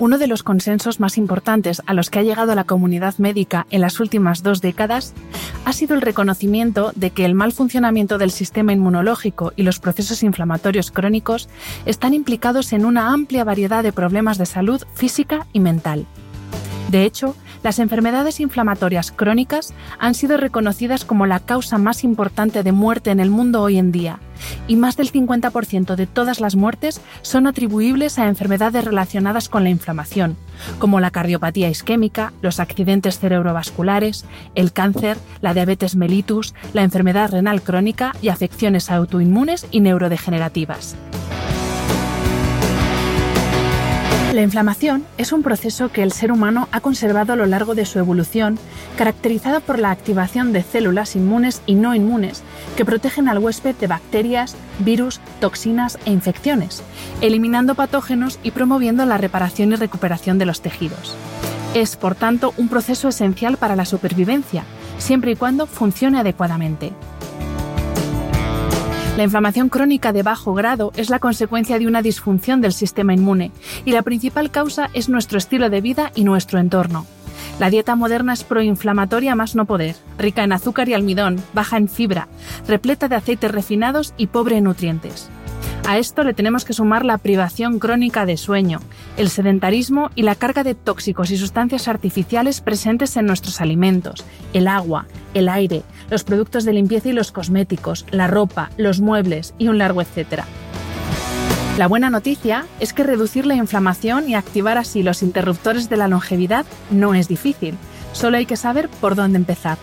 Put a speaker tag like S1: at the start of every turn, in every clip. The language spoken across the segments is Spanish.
S1: Uno de los consensos más importantes a los que ha llegado la comunidad médica en las últimas dos décadas ha sido el reconocimiento de que el mal funcionamiento del sistema inmunológico y los procesos inflamatorios crónicos están implicados en una amplia variedad de problemas de salud física y mental. De hecho, las enfermedades inflamatorias crónicas han sido reconocidas como la causa más importante de muerte en el mundo hoy en día, y más del 50% de todas las muertes son atribuibles a enfermedades relacionadas con la inflamación, como la cardiopatía isquémica, los accidentes cerebrovasculares, el cáncer, la diabetes mellitus, la enfermedad renal crónica y afecciones autoinmunes y neurodegenerativas. La inflamación es un proceso que el ser humano ha conservado a lo largo de su evolución, caracterizado por la activación de células inmunes y no inmunes que protegen al huésped de bacterias, virus, toxinas e infecciones, eliminando patógenos y promoviendo la reparación y recuperación de los tejidos. Es, por tanto, un proceso esencial para la supervivencia, siempre y cuando funcione adecuadamente. La inflamación crónica de bajo grado es la consecuencia de una disfunción del sistema inmune y la principal causa es nuestro estilo de vida y nuestro entorno. La dieta moderna es proinflamatoria más no poder, rica en azúcar y almidón, baja en fibra, repleta de aceites refinados y pobre en nutrientes. A esto le tenemos que sumar la privación crónica de sueño, el sedentarismo y la carga de tóxicos y sustancias artificiales presentes en nuestros alimentos, el agua, el aire, los productos de limpieza y los cosméticos, la ropa, los muebles y un largo etcétera. La buena noticia es que reducir la inflamación y activar así los interruptores de la longevidad no es difícil, solo hay que saber por dónde empezar.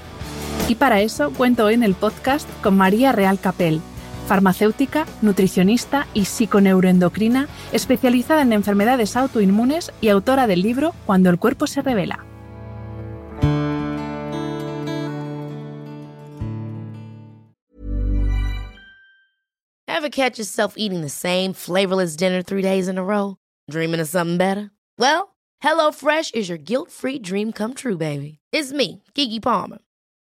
S1: Y para eso cuento hoy en el podcast con María Real Capel, farmacéutica, nutricionista y psiconeuroendocrina, especializada en enfermedades autoinmunes y autora del libro Cuando el cuerpo se revela.
S2: Ever catch yourself eating the same flavorless dinner three days in a row? Dreaming of something better? Well, HelloFresh is your guilt-free dream come true, baby. It's me, Kiki Palmer.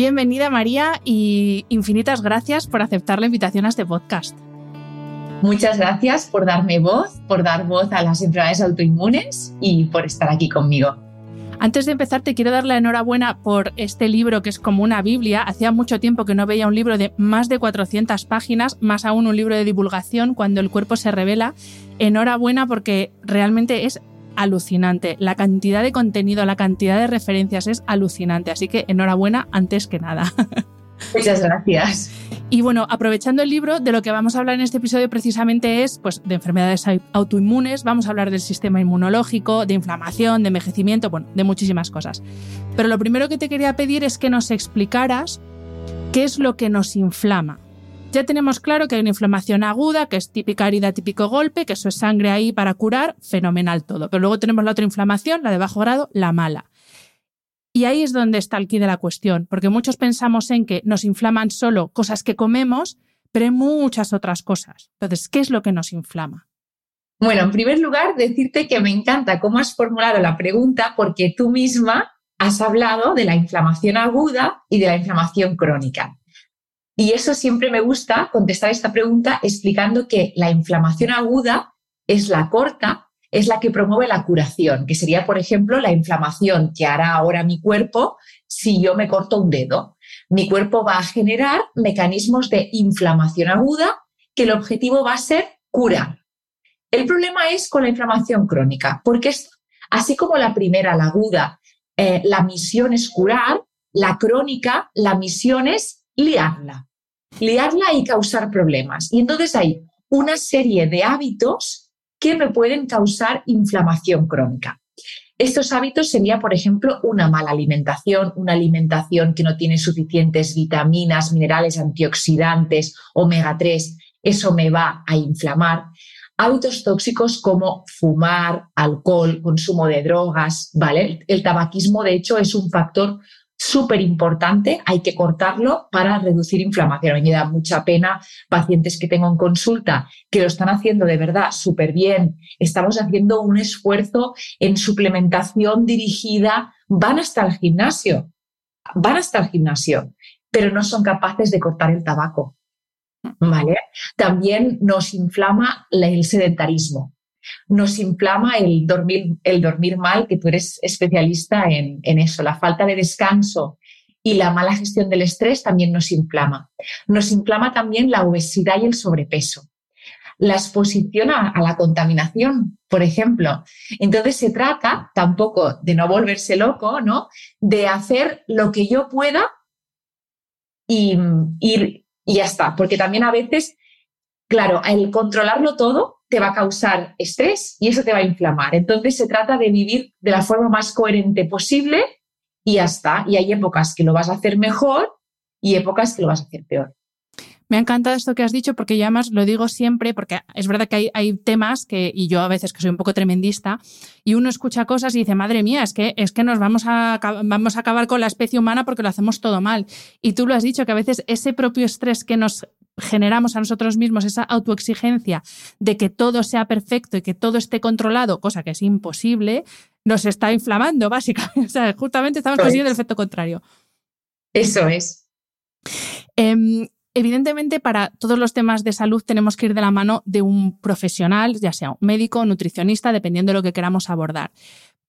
S1: Bienvenida María y infinitas gracias por aceptar la invitación a este podcast.
S3: Muchas gracias por darme voz, por dar voz a las enfermedades autoinmunes y por estar aquí conmigo.
S1: Antes de empezar, te quiero dar la enhorabuena por este libro que es como una Biblia. Hacía mucho tiempo que no veía un libro de más de 400 páginas, más aún un libro de divulgación cuando el cuerpo se revela. Enhorabuena porque realmente es alucinante. La cantidad de contenido, la cantidad de referencias es alucinante. Así que enhorabuena antes que nada.
S3: Muchas gracias.
S1: Y bueno, aprovechando el libro, de lo que vamos a hablar en este episodio precisamente es pues, de enfermedades autoinmunes, vamos a hablar del sistema inmunológico, de inflamación, de envejecimiento, bueno, de muchísimas cosas. Pero lo primero que te quería pedir es que nos explicaras qué es lo que nos inflama. Ya tenemos claro que hay una inflamación aguda, que es típica herida, típico golpe, que eso es sangre ahí para curar, fenomenal todo. Pero luego tenemos la otra inflamación, la de bajo grado, la mala. Y ahí es donde está el quid de la cuestión, porque muchos pensamos en que nos inflaman solo cosas que comemos, pero hay muchas otras cosas. Entonces, ¿qué es lo que nos inflama?
S3: Bueno, en primer lugar, decirte que me encanta cómo has formulado la pregunta, porque tú misma has hablado de la inflamación aguda y de la inflamación crónica. Y eso siempre me gusta contestar esta pregunta explicando que la inflamación aguda es la corta, es la que promueve la curación, que sería, por ejemplo, la inflamación que hará ahora mi cuerpo si yo me corto un dedo. Mi cuerpo va a generar mecanismos de inflamación aguda que el objetivo va a ser curar. El problema es con la inflamación crónica, porque así como la primera, la aguda, eh, la misión es curar, la crónica, la misión es liarla liarla y causar problemas. Y entonces hay una serie de hábitos que me pueden causar inflamación crónica. Estos hábitos sería, por ejemplo, una mala alimentación, una alimentación que no tiene suficientes vitaminas, minerales, antioxidantes, omega 3. Eso me va a inflamar. Hábitos tóxicos como fumar, alcohol, consumo de drogas, ¿vale? El tabaquismo, de hecho, es un factor súper importante, hay que cortarlo para reducir inflamación. A mí me da mucha pena pacientes que tengo en consulta que lo están haciendo de verdad súper bien, estamos haciendo un esfuerzo en suplementación dirigida, van hasta el gimnasio, van hasta el gimnasio, pero no son capaces de cortar el tabaco. ¿Vale? También nos inflama el sedentarismo nos inflama el dormir, mal, que tú eres especialista en, eso, la falta de descanso y la mala gestión del estrés también nos inflama. Nos inflama también la obesidad y el sobrepeso. La exposición a, la contaminación, por ejemplo. Entonces se trata tampoco de no volverse loco, ¿no? De hacer lo que yo pueda y, y ya está. Porque también a veces, claro, el controlarlo todo te va a causar estrés y eso te va a inflamar. Entonces se trata de vivir de la forma más coherente posible y ya está. Y hay épocas que lo vas a hacer mejor y épocas que lo vas a hacer peor.
S1: Me ha encantado esto que has dicho porque ya más lo digo siempre porque es verdad que hay, temas que, y yo a veces que soy un poco tremendista, y uno escucha cosas y dice, madre mía, es que, es que nos vamos a, vamos a acabar con la especie humana porque lo hacemos todo mal. Y tú lo has dicho, que a veces ese propio estrés que nos generamos a nosotros mismos esa autoexigencia de que todo sea perfecto y que todo esté controlado, cosa que es imposible, nos está inflamando, básicamente. O sea, justamente estamos consiguiendo el efecto contrario.
S3: Eso es.
S1: Em, evidentemente, para todos los temas de salud tenemos que ir de la mano de un profesional, ya sea un médico nutricionista, dependiendo de lo que queramos abordar.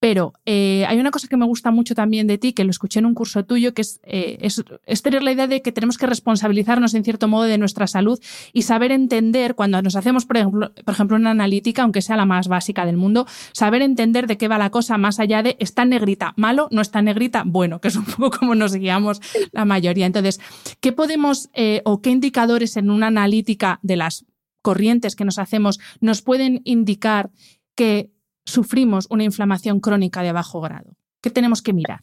S1: Pero eh, hay una cosa que me gusta mucho también de ti, que lo escuché en un curso tuyo, que eh, es, es, tener la idea de que tenemos que responsabilizarnos en cierto modo de nuestra salud y saber entender cuando nos hacemos, por ejemplo, por ejemplo, una analítica, aunque sea la más básica del mundo, saber entender de qué va la cosa más allá de está negrita, malo, no está negrita, bueno, que es un poco como nos guiamos la mayoría. Entonces, ¿qué podemos eh, o qué indicadores en una analítica de las corrientes que nos hacemos nos pueden indicar que sufrimos una inflamación crónica de bajo grado? ¿Qué tenemos que mirar?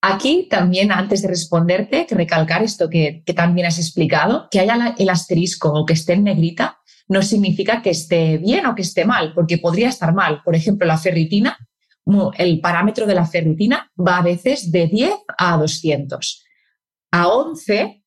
S3: Aquí también, antes de responderte, que recalcar esto que, también has explicado, que haya el asterisco o que esté en negrita no significa que esté bien o que esté mal, porque podría estar mal. Por ejemplo, la ferritina, el parámetro de la ferritina va a veces de 10 a 200. A 11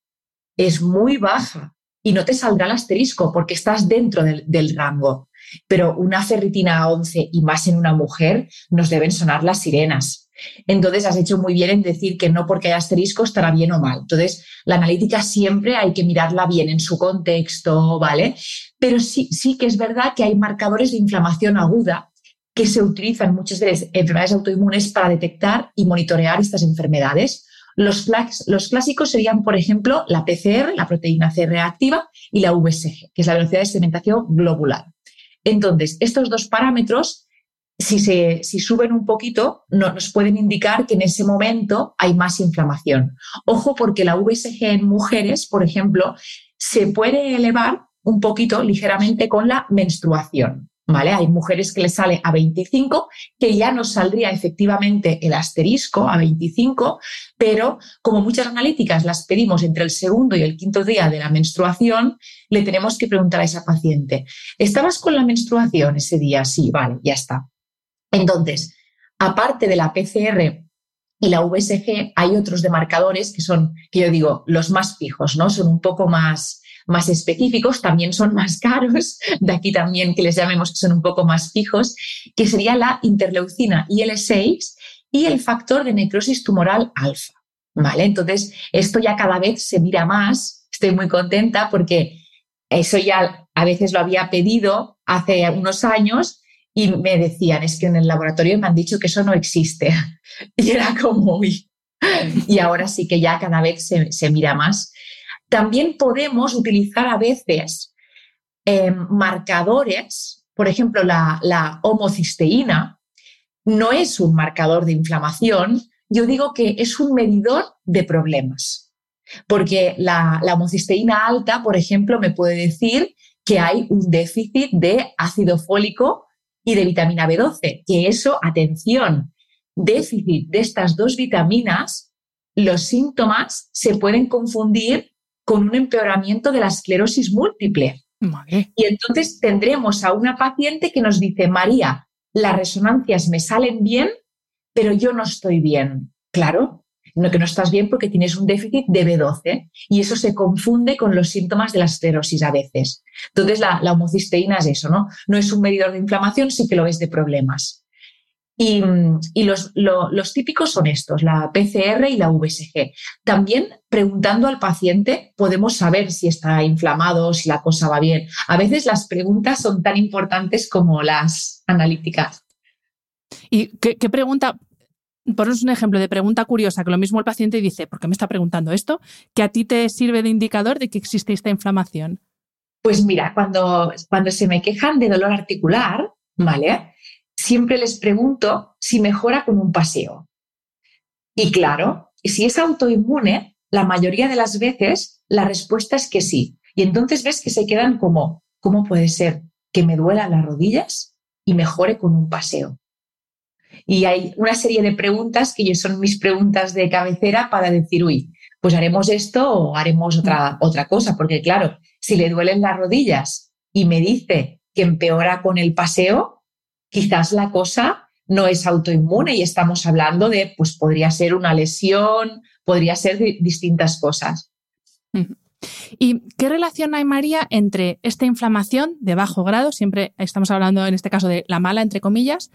S3: es muy baja y no te saldrá el asterisco porque estás dentro del, del rango pero una ferritina a 11 y más en una mujer nos deben sonar las sirenas. Entonces has hecho muy bien en decir que no porque haya asterisco estará bien o mal. Entonces, la analítica siempre hay que mirarla bien en su contexto, ¿vale? Pero sí, sí que es verdad que hay marcadores de inflamación aguda que se utilizan muchas veces en enfermedades autoinmunes para detectar y monitorear estas enfermedades. Los, los, clásicos serían, por ejemplo, la PCR, la proteína C reactiva, y la VSG, que es la velocidad de sedimentación globular. Entonces, estos dos parámetros, si, se, si suben un poquito, nos pueden indicar que en ese momento hay más inflamación. Ojo porque la VSG en mujeres, por ejemplo, se puede elevar un poquito ligeramente con la menstruación. Hay mujeres que les sale a 25, que ya nos saldría efectivamente el asterisco a 25, pero como muchas analíticas las pedimos entre el segundo y el quinto día de la menstruación, le tenemos que preguntar a esa paciente, ¿estabas con la menstruación ese día? Sí, vale, ya está. Entonces, aparte de la PCR y la VSG, hay otros demarcadores que son, que yo digo, los más fijos, ¿no? Son un poco más más específicos, también son más caros, de aquí también que les llamemos que son un poco más fijos, que sería la interleucina IL6 y el factor de necrosis tumoral alfa. ¿Vale? Entonces, esto ya cada vez se mira más. Estoy muy contenta porque eso ya a veces lo había pedido hace unos años y me decían, es que en el laboratorio me han dicho que eso no existe. Y era como, uy. Y ahora sí que ya cada vez se, se mira más. También podemos utilizar a veces em, marcadores, por ejemplo, la, homocisteína no es un marcador de inflamación, yo digo que es un medidor de problemas. Porque la, la homocisteína alta, por ejemplo, me puede decir que hay un déficit de ácido fólico y de vitamina B12, que eso, atención, déficit de estas dos vitaminas, los síntomas se pueden confundir con un empeoramiento de la esclerosis múltiple. Y entonces tendremos a una paciente que nos dice, María, las resonancias me salen bien, pero yo no estoy bien. Claro, no que no estás bien porque tienes un déficit de B12 y eso se confunde con los síntomas de la esclerosis a veces. Entonces la, la homocisteína es eso, ¿no? No es un medidor de inflamación, sí que lo es de problemas. Y, los, los, típicos son estos, la PCR y la VSG. También preguntando al paciente podemos saber si está inflamado, si la cosa va bien. A veces las preguntas son tan importantes como las analíticas.
S1: ¿Y qué, qué pregunta? Ponos un ejemplo de pregunta curiosa, que lo mismo el paciente dice, ¿por qué me está preguntando esto? Que a ti te sirve de indicador de que existe esta inflamación.
S3: Pues mira, cuando, cuando se me quejan de dolor articular, ¿vale? Siempre les pregunto si mejora con un paseo. Y claro, si es autoinmune, la mayoría de las veces la respuesta es que sí. Y entonces ves que se quedan como, ¿cómo puede ser que me duelan las rodillas y mejore con un paseo? Y hay una serie de preguntas que son mis preguntas de cabecera para decir, uy, pues haremos esto o haremos otra, otra cosa, porque claro, si le duelen las rodillas y me dice que empeora con el paseo, quizás la cosa no es autoinmune y estamos hablando de, pues podría ser una lesión, podría ser distintas cosas.
S1: ¿Y qué relación hay, María, entre esta inflamación de bajo grado, siempre estamos hablando en este caso de la mala, entre comillas,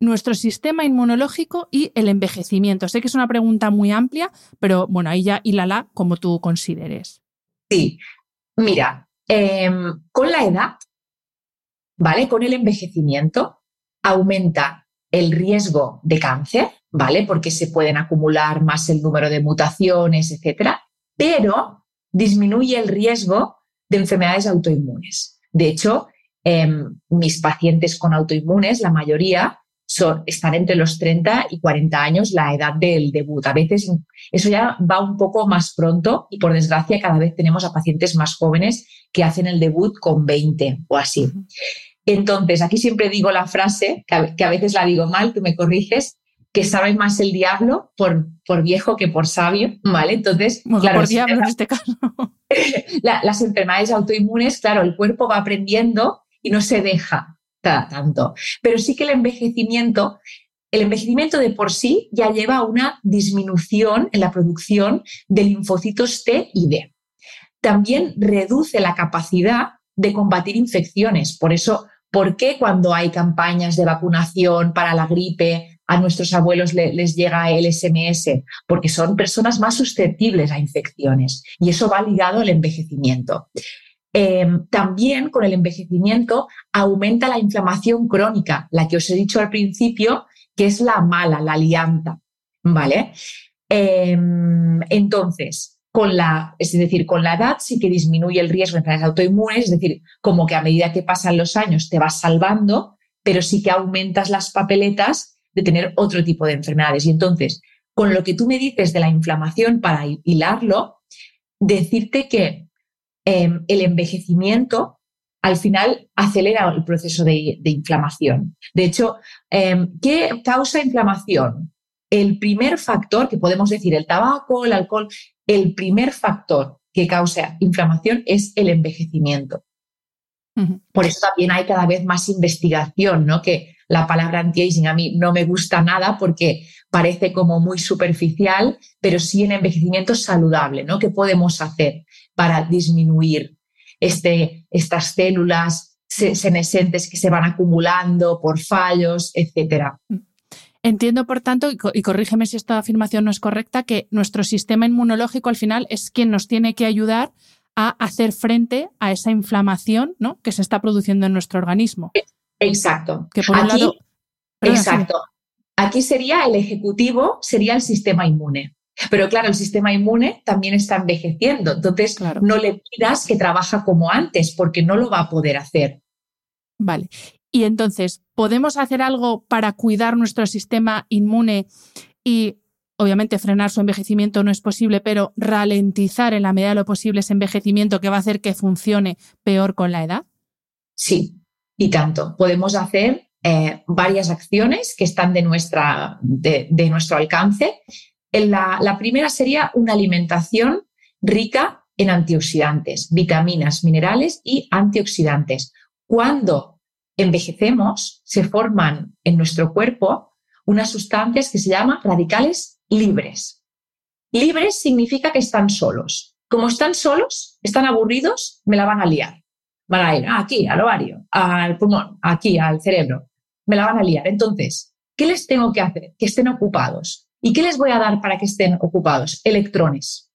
S1: nuestro sistema inmunológico y el envejecimiento? Sé que es una pregunta muy amplia, pero bueno, ahí ya hilala como tú consideres.
S3: Sí, mira, em, con la edad, ¿vale? Con el envejecimiento, aumenta el riesgo de cáncer, ¿vale? Porque se pueden acumular más el número de mutaciones, etcétera, pero disminuye el riesgo de enfermedades autoinmunes. De hecho, em, mis pacientes con autoinmunes, la mayoría, son, están entre los 30 y 40 años, la edad del debut. A veces eso ya va un poco más pronto y por desgracia cada vez tenemos a pacientes más jóvenes que hacen el debut con 20 o así. Entonces, aquí siempre digo la frase, que a, veces la digo mal, tú me corriges, que sabe más el diablo por, por viejo que por sabio, ¿vale? Entonces,
S1: claro, por diablo en este caso.
S3: las enfermedades autoinmunes, claro, el cuerpo va aprendiendo y no se deja tanto. Pero sí que el envejecimiento, el envejecimiento de por sí ya lleva a una disminución en la producción de linfocitos T y D. También reduce la capacidad de combatir infecciones. Por eso ¿Por qué cuando hay campañas de vacunación para la gripe a nuestros abuelos les llega el SMS? Porque son personas más susceptibles a infecciones y eso va ligado al envejecimiento. Em, también con el envejecimiento aumenta la inflamación crónica, la que os he dicho al principio, que es la mala, la lianta. ¿Vale? Em, entonces, con la, es decir, con la edad sí que disminuye el riesgo de enfermedades autoinmunes, es decir, como que a medida que pasan los años te vas salvando, pero sí que aumentas las papeletas de tener otro tipo de enfermedades. Y entonces, con lo que tú me dices de la inflamación para hilarlo, decirte que em, el envejecimiento al final acelera el proceso de, inflamación. De hecho, em, ¿qué causa inflamación? El primer factor que podemos decir, el tabaco, el alcohol, el primer factor que causa inflamación es el envejecimiento. Por eso también hay cada vez más investigación, ¿no? Que la palabra anti-aging a mí no me gusta nada porque parece como muy superficial, pero sí en envejecimiento saludable, ¿no? ¿Qué podemos hacer para disminuir este, estas células senescentes que se van acumulando por fallos, etcétera? Mm.
S1: Entiendo, por tanto, y corrígeme si esta afirmación no es correcta, que nuestro sistema inmunológico al final es quien nos tiene que ayudar a hacer frente a esa inflamación ¿no? que se está produciendo en nuestro organismo.
S3: Exacto. Que por un lado. Exacto. Aquí sería el ejecutivo, sería el sistema inmune. Pero claro, el sistema inmune también está envejeciendo. Entonces, no le pidas que trabaja como antes, porque no lo va a poder hacer.
S1: Vale. Y entonces, ¿podemos hacer algo para cuidar nuestro sistema inmune y obviamente frenar su envejecimiento no es posible, pero ralentizar en la medida de lo posible ese envejecimiento que va a hacer que funcione peor con la edad?
S3: Sí, y tanto. Podemos hacer eh, varias acciones que están de, nuestra, de, nuestro alcance. La, la primera sería una alimentación rica en antioxidantes, vitaminas, minerales y antioxidantes. Cuando envejecemos, se forman en nuestro cuerpo unas sustancias que se llaman radicales libres. Libres significa que están solos. Como están solos, están aburridos, me la van a liar. Van a ir aquí, al ovario, al pulmón, aquí, al cerebro. Me la van a liar. Entonces, ¿qué les tengo que hacer? Que estén ocupados. ¿Y qué les voy a dar para que estén ocupados? Electrones.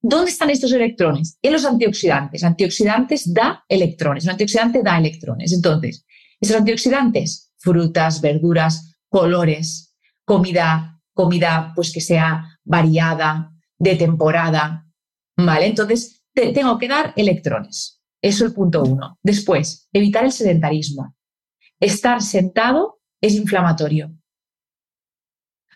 S3: ¿Dónde están estos electrones? En los antioxidantes. Antioxidantes da electrones. Un antioxidante da electrones. Entonces, esos antioxidantes, frutas, verduras, colores, comida, comida pues que sea variada, de temporada, ¿vale? Entonces, tengo que dar electrones. Eso es el punto uno. Después, evitar el sedentarismo. Estar sentado es inflamatorio.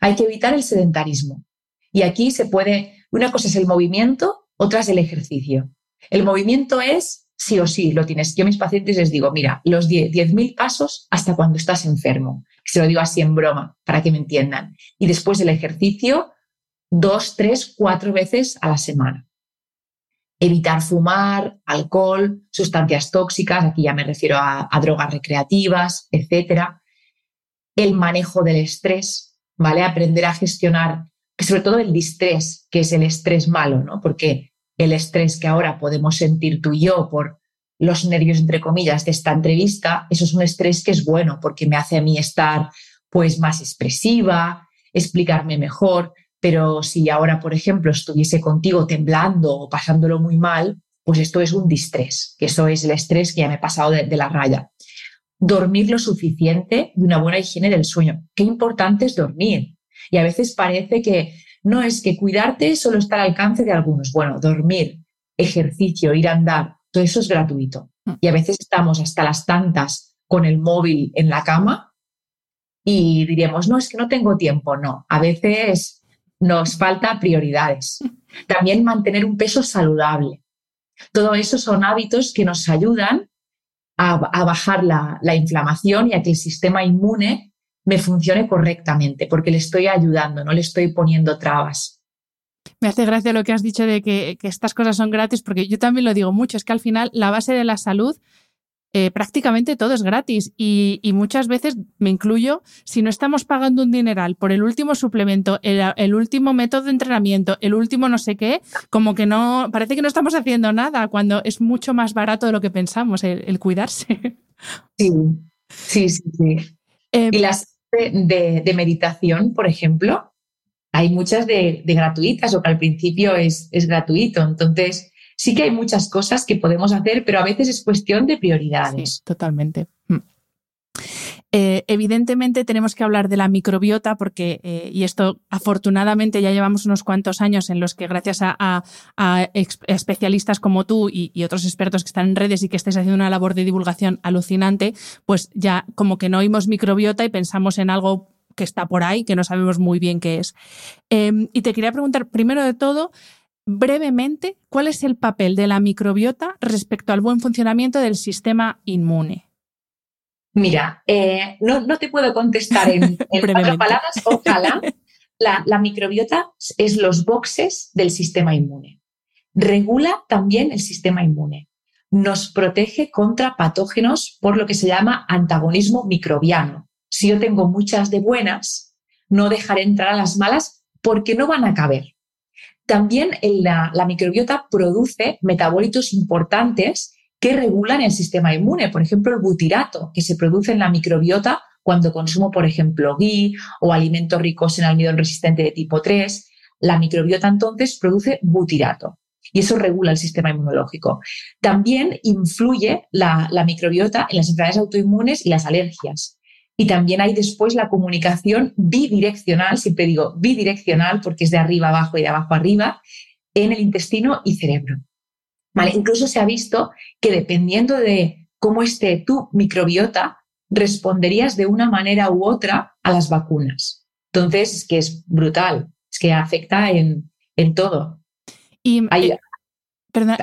S3: Hay que evitar el sedentarismo. Y aquí se puede, una cosa es el movimiento, otra es el ejercicio. El movimiento es sí o sí, lo tienes. Yo a mis pacientes les digo, mira, los 10.000 pasos hasta cuando estás enfermo. Se lo digo así en broma, para que me entiendan. Y después del ejercicio, dos, tres, cuatro veces a la semana. Evitar fumar, alcohol, sustancias tóxicas, aquí ya me refiero a, drogas recreativas, etc. El manejo del estrés, ¿vale? Aprender a gestionar, sobre todo el distrés, que es el estrés malo, ¿no? Porque el estrés que ahora podemos sentir tú y yo por los nervios, entre comillas, de esta entrevista, eso es un estrés que es bueno porque me hace a mí estar pues más expresiva, explicarme mejor, pero si ahora, por ejemplo, estuviese contigo temblando o pasándolo muy mal, pues esto es un distrés, que eso es el estrés que ya me he pasado de, de la raya. Dormir lo suficiente y una buena higiene del sueño. Qué importante es dormir. Y a veces parece que no es que cuidarte solo está al alcance de algunos. Bueno, dormir, ejercicio, ir a andar, todo eso es gratuito. Mm. Y a veces estamos hasta las tantas con el móvil en la cama y diríamos, no, es que no tengo tiempo. No, a veces nos falta prioridades. También mantener un peso saludable. Todo eso son hábitos que nos ayudan a, bajar la, la inflamación y a que el sistema inmune me funcione correctamente, porque le estoy ayudando, no le estoy poniendo trabas.
S1: Me hace gracia lo que has dicho de que, estas cosas son gratis, porque yo también lo digo mucho, es que al final la base de la salud eh, prácticamente todo es gratis y, muchas veces, me incluyo, si no estamos pagando un dineral por el último suplemento, el, último método de entrenamiento, el último no sé qué, como que no, parece que no estamos haciendo nada cuando es mucho más barato de lo que pensamos el, cuidarse.
S3: Sí, sí, sí. sí. Eh, y las de meditación, por ejemplo, hay muchas de, gratuitas o que al principio es, es, gratuito. Entonces, sí que hay muchas cosas que podemos hacer, pero a veces es cuestión de prioridades.
S1: totalmente. Eh, evidentemente tenemos que hablar de la microbiota porque, eh, y esto afortunadamente ya llevamos unos cuantos años en los que gracias a, especialistas como tú y, otros expertos que están en redes y que estés haciendo una labor de divulgación alucinante, pues ya como que no oímos microbiota y pensamos en algo que está por ahí, que no sabemos muy bien qué es. Em, y te quería preguntar, primero de todo, brevemente, ¿cuál es el papel de la microbiota respecto al buen funcionamiento del sistema inmune?
S3: Mira, eh, no, te puedo contestar en, cuatro palabras. Ojalá. La, la microbiota es los boxes del sistema inmune. Regula también el sistema inmune. Nos protege contra patógenos por lo que se llama antagonismo microbiano si yo tengo muchas de buenas, no dejaré entrar a las malas porque no van a caber. También la, microbiota produce metabolitos importantes que regulan el sistema inmune. Por ejemplo, el butirato, que se produce en la microbiota cuando consumo, por ejemplo, ghee o alimentos ricos en almidón resistente de tipo 3. La microbiota entonces produce butirato y eso regula el sistema inmunológico. También influye la microbiota en las enfermedades autoinmunes y las alergias. Y también hay después la comunicación bidireccional, siempre digo bidireccional porque es de arriba abajo y de abajo arriba, en el intestino y cerebro. ¿Vale? Incluso se ha visto que dependiendo de cómo esté tu microbiota, responderías de una manera u otra a las vacunas. Entonces, es que es brutal. es que afecta en, todo.
S1: Y, eh, perdona,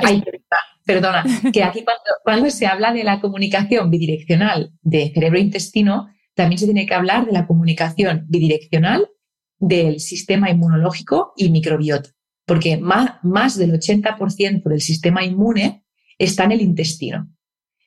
S3: perdona, que aquí cuando, cuando se habla de la comunicación bidireccional de cerebro-intestino, también se tiene que hablar de la comunicación bidireccional del sistema inmunológico y microbiota, porque más, del 80% del sistema inmune está en el intestino.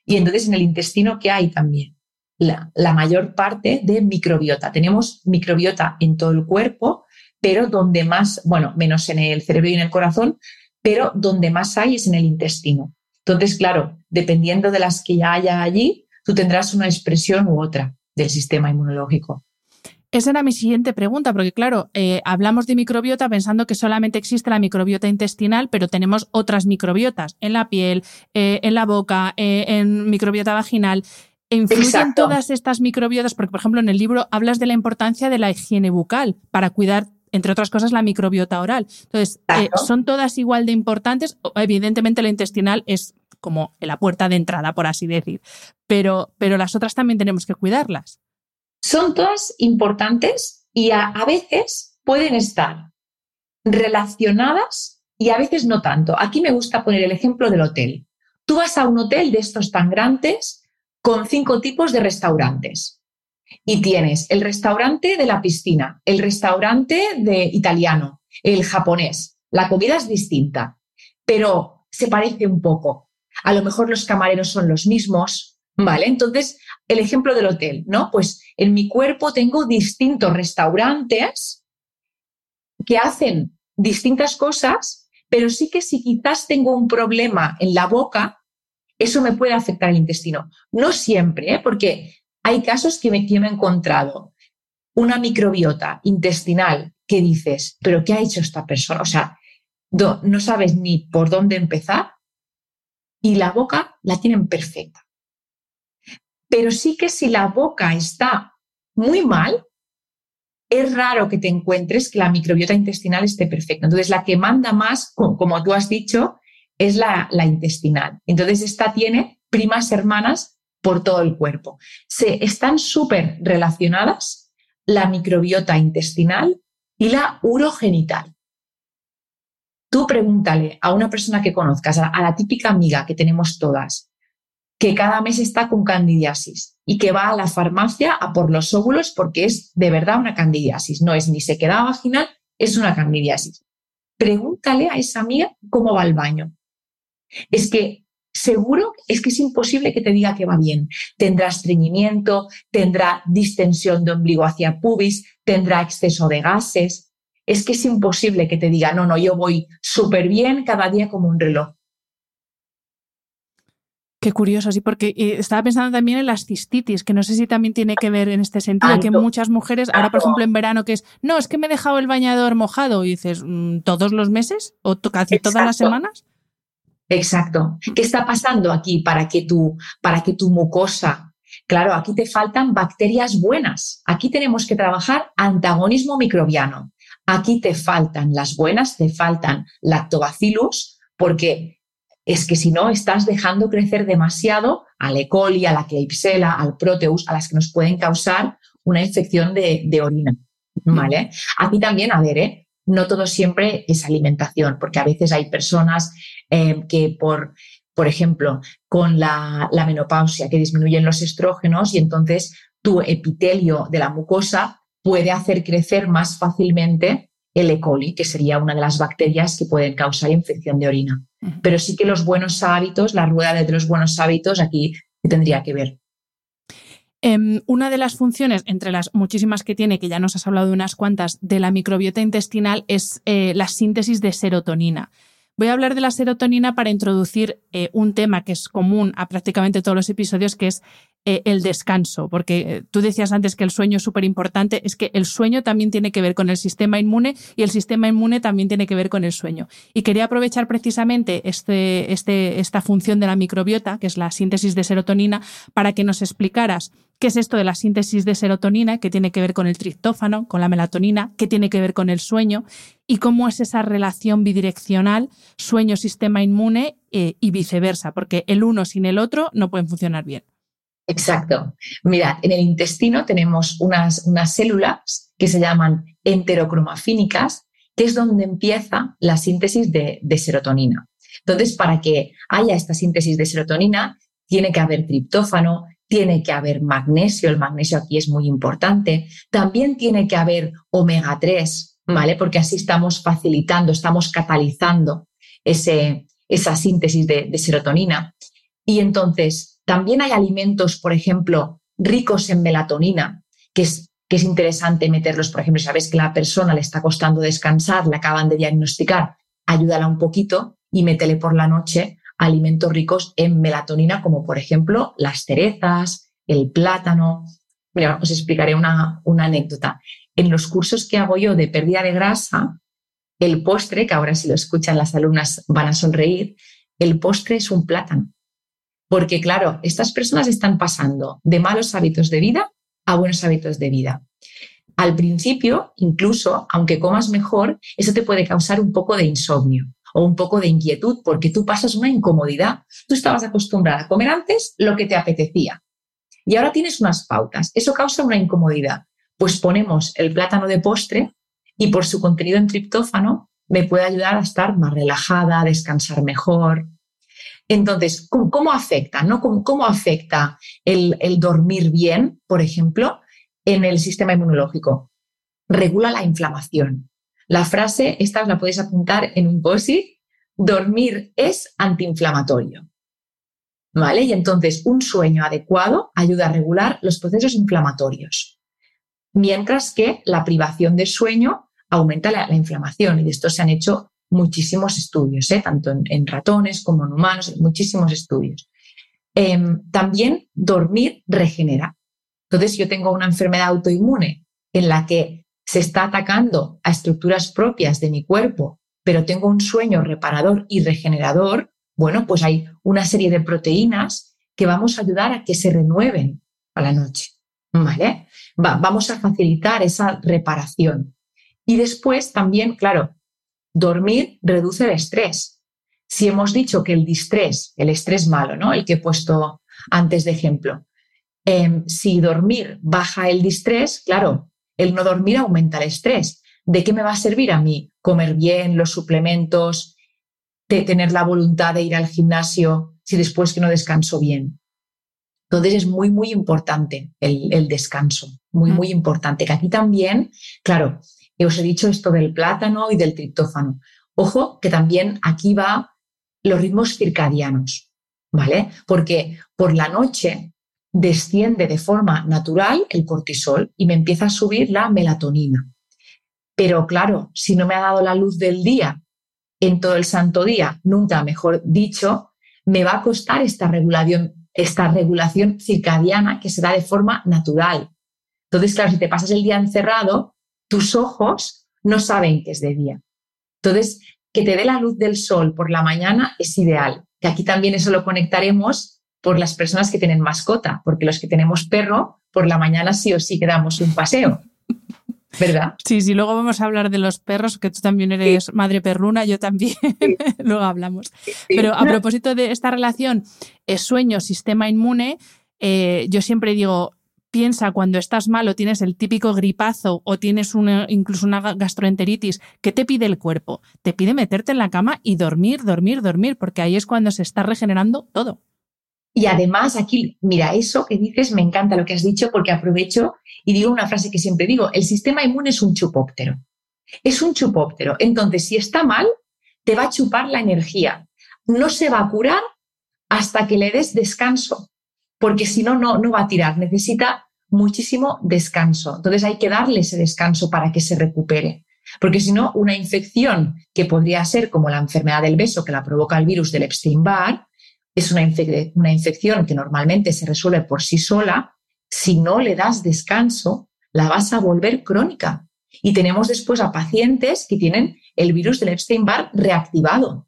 S3: Y entonces en el intestino, ¿qué hay también? La, la, mayor parte de microbiota. Tenemos microbiota en todo el cuerpo, pero donde más, bueno, menos en el cerebro y en el corazón, pero donde más hay es en el intestino. Entonces, claro, dependiendo de las que ya haya allí, tú tendrás una expresión u otra del sistema inmunológico.
S1: Esa era mi siguiente pregunta, porque claro, eh, hablamos de microbiota pensando que solamente existe la microbiota intestinal, pero tenemos otras microbiotas en la piel, eh, en la boca, eh, en microbiota vaginal. ¿Influyen todas estas microbiotas? Porque, por ejemplo, en el libro hablas de la importancia de la higiene bucal para cuidar entre otras cosas, la microbiota oral. Entonces, ¿son todas igual de importantes? Evidentemente, la intestinal es como la puerta de entrada, por así decir, pero, pero las otras también tenemos que cuidarlas.
S3: Son todas importantes y a, veces pueden estar relacionadas y a veces no tanto. Aquí me gusta poner el ejemplo del hotel. Tú vas a un hotel de estos tan grandes con cinco tipos de restaurantes y tienes el restaurante de la piscina, el restaurante de italiano, el japonés. La comida es distinta, pero se parece un poco. A lo mejor los camareros son los mismos, ¿vale? Entonces, el ejemplo del hotel, ¿no? Pues en mi cuerpo tengo distintos restaurantes que hacen distintas cosas, pero sí que si quizás tengo un problema en la boca, eso me puede afectar el intestino. No siempre, ¿eh? porque hay casos que me, he encontrado una microbiota intestinal que dices, pero ¿qué ha hecho esta persona? O sea, no, sabes ni por dónde empezar y la boca la tienen perfecta. Pero sí que si la boca está muy mal, es raro que te encuentres que la microbiota intestinal esté perfecta. Entonces, la que manda más, como tú has dicho, es la, intestinal. Entonces, esta tiene primas hermanas por todo el cuerpo. Se están súper relacionadas la microbiota intestinal y la urogenital. Tú pregúntale a una persona que conozcas, a la típica amiga que tenemos todas, que cada mes está con candidiasis y que va a la farmacia a por los óvulos porque es de verdad una candidiasis, no es ni sequedad vaginal, es una candidiasis. Pregúntale a esa amiga cómo va el baño. Es que seguro es que es imposible que te diga que va bien. Tendrá estreñimiento, tendrá distensión de ombligo hacia pubis, tendrá exceso de gases. Es que es imposible que te diga, no, no, yo voy súper bien cada día como un reloj.
S1: Qué curioso, sí, porque estaba pensando también en las cistitis, que no sé si también tiene que ver en este sentido, que muchas mujeres, ahora por ejemplo en verano, que es, no, es que me he dejado el bañador mojado, y dices, mm, ¿todos los meses? ¿O casi todas las semanas?
S3: Exacto. ¿Qué está pasando aquí para que tu, para que tu mucosa, claro, aquí te faltan bacterias buenas. Aquí tenemos que trabajar antagonismo microbiano. Aquí te faltan las buenas, te faltan lactobacillus, porque es que si no estás dejando crecer demasiado al E. coli, a la Klebsiella, al Proteus, a las que nos pueden causar una infección de, de orina. ¿Vale? Aquí también, a ver, ¿eh? no todo siempre es alimentación, porque a veces hay personas eh, que por, por ejemplo, con la, menopausia, que disminuyen los estrógenos y entonces tu epitelio de la mucosa puede hacer crecer más fácilmente el E. coli, que sería una de las bacterias que pueden causar infección de orina. Pero sí que los buenos hábitos, la rueda de los buenos hábitos aquí tendría que ver.
S1: Em, una de las funciones, entre las muchísimas que tiene, que ya nos has hablado de unas cuantas, de la microbiota intestinal es eh, la síntesis de serotonina. Voy a hablar de la serotonina para introducir eh, un tema que es común a prácticamente todos los episodios, que es eh, el descanso, porque tú decías antes que el sueño es súper importante, es que el sueño también tiene que ver con el sistema inmune y el sistema inmune también tiene que ver con el sueño. Y quería aprovechar precisamente este, este, esta función de la microbiota, que es la síntesis de serotonina, para que nos explicaras ¿Qué es esto de la síntesis de serotonina? ¿Qué tiene que ver con el triptófano, con la melatonina? ¿Qué tiene que ver con el sueño? ¿Y cómo es esa relación bidireccional sueño-sistema inmune eh, y viceversa? Porque el uno sin el otro no pueden funcionar bien.
S3: Exacto. Mira, en el intestino tenemos unas, unas células que se llaman enterocromafínicas que es donde empieza la síntesis de, serotonina. Entonces, para que haya esta síntesis de serotonina, tiene que haber triptófano, tiene que haber magnesio, el magnesio aquí es muy importante, también tiene que haber omega 3, ¿vale? Porque así estamos facilitando, estamos catalizando ese, esa síntesis de serotonina. Y entonces, también hay alimentos, por ejemplo, ricos en melatonina, que es, que es interesante meterlos, por ejemplo, sabes que la persona le está costando descansar, le acaban de diagnosticar, ayúdala un poquito y métele por la noche alimentos ricos en melatonina, como por ejemplo las cerezas, el plátano. Mira, os explicaré una, una anécdota. En los cursos que hago yo de pérdida de grasa, el postre, que ahora si lo escuchan las alumnas van a sonreír, el postre es un plátano. Porque claro, estas personas están pasando de malos hábitos de vida a buenos hábitos de vida. Al principio, incluso, aunque comas mejor, eso te puede causar un poco de insomnio o un poco de inquietud porque tú pasas una incomodidad. Tú estabas acostumbrada a comer antes lo que te apetecía y ahora tienes unas pautas. Eso causa una incomodidad. Pues ponemos el plátano de postre y por su contenido en triptófano me puede ayudar a estar más relajada, a descansar mejor. Entonces, ¿cómo, afecta? ¿no? ¿Cómo, afecta el, dormir bien, por ejemplo, en el sistema inmunológico? Regula la inflamación. La frase, esta os la podéis apuntar en un post dormir es antiinflamatorio. ¿Vale? Y entonces un sueño adecuado ayuda a regular los procesos inflamatorios. Mientras que la privación de sueño aumenta la, inflamación. Y de esto se han hecho muchísimos estudios, ¿eh? tanto en, ratones como en humanos, muchísimos estudios. Em, también dormir regenera. Entonces yo tengo una enfermedad autoinmune en la que se está atacando a estructuras propias de mi cuerpo, pero tengo un sueño reparador y regenerador, bueno, pues hay una serie de proteínas que vamos a ayudar a que se renueven a la noche. ¿Vale? vamos a facilitar esa reparación. Y después también, claro, dormir reduce el estrés. Si hemos dicho que el distrés, el estrés malo, ¿no? El que he puesto antes de ejemplo, em, si dormir baja el distrés, claro, el no dormir aumenta el estrés. ¿De qué me va a servir a mí comer bien, los suplementos, de tener la voluntad de ir al gimnasio si después que no descanso bien? Entonces es muy, muy importante el, descanso, muy, muy importante. Que aquí también, claro, os he dicho esto del plátano y del triptófano. Ojo que también aquí va los ritmos circadianos, ¿vale? Porque por la noche desciende de forma natural el cortisol y me empieza a subir la melatonina. Pero claro, si no me ha dado la luz del día en todo el santo día, nunca mejor dicho, me va a costar esta regulación, esta regulación circadiana que se da de forma natural. Entonces, claro, si te pasas el día encerrado, tus ojos no saben que es de día. Entonces, que te dé la luz del sol por la mañana es ideal, que aquí también eso lo conectaremos por las personas que tienen mascota, porque los que tenemos perro, por la mañana sí o sí que damos un paseo. ¿Verdad?
S1: Sí, sí, luego vamos a hablar de los perros, que tú también eres madre perruna, yo también, luego hablamos. Pero a propósito de esta relación eh, sueño-sistema inmune, eh, yo siempre digo, piensa cuando estás mal o tienes el típico gripazo o tienes una, incluso una gastroenteritis, ¿qué te pide el cuerpo? Te pide meterte en la cama y dormir, dormir, dormir, porque ahí es cuando se está regenerando todo.
S3: Y además aquí, mira, eso que dices, me encanta lo que has dicho porque aprovecho y digo una frase que siempre digo, el sistema inmune es un chupóptero. Es un chupóptero. Entonces, si está mal, te va a chupar la energía. No se va a curar hasta que le des descanso, porque si no, no, no va a tirar. Necesita muchísimo descanso. Entonces hay que darle ese descanso para que se recupere. Porque si no, una infección que podría ser como la enfermedad del beso que la provoca el virus del Epstein-Barr, es una, infección que normalmente se resuelve por sí sola, si no le das descanso, la vas a volver crónica. Y tenemos después a pacientes que tienen el virus del Epstein-Barr reactivado,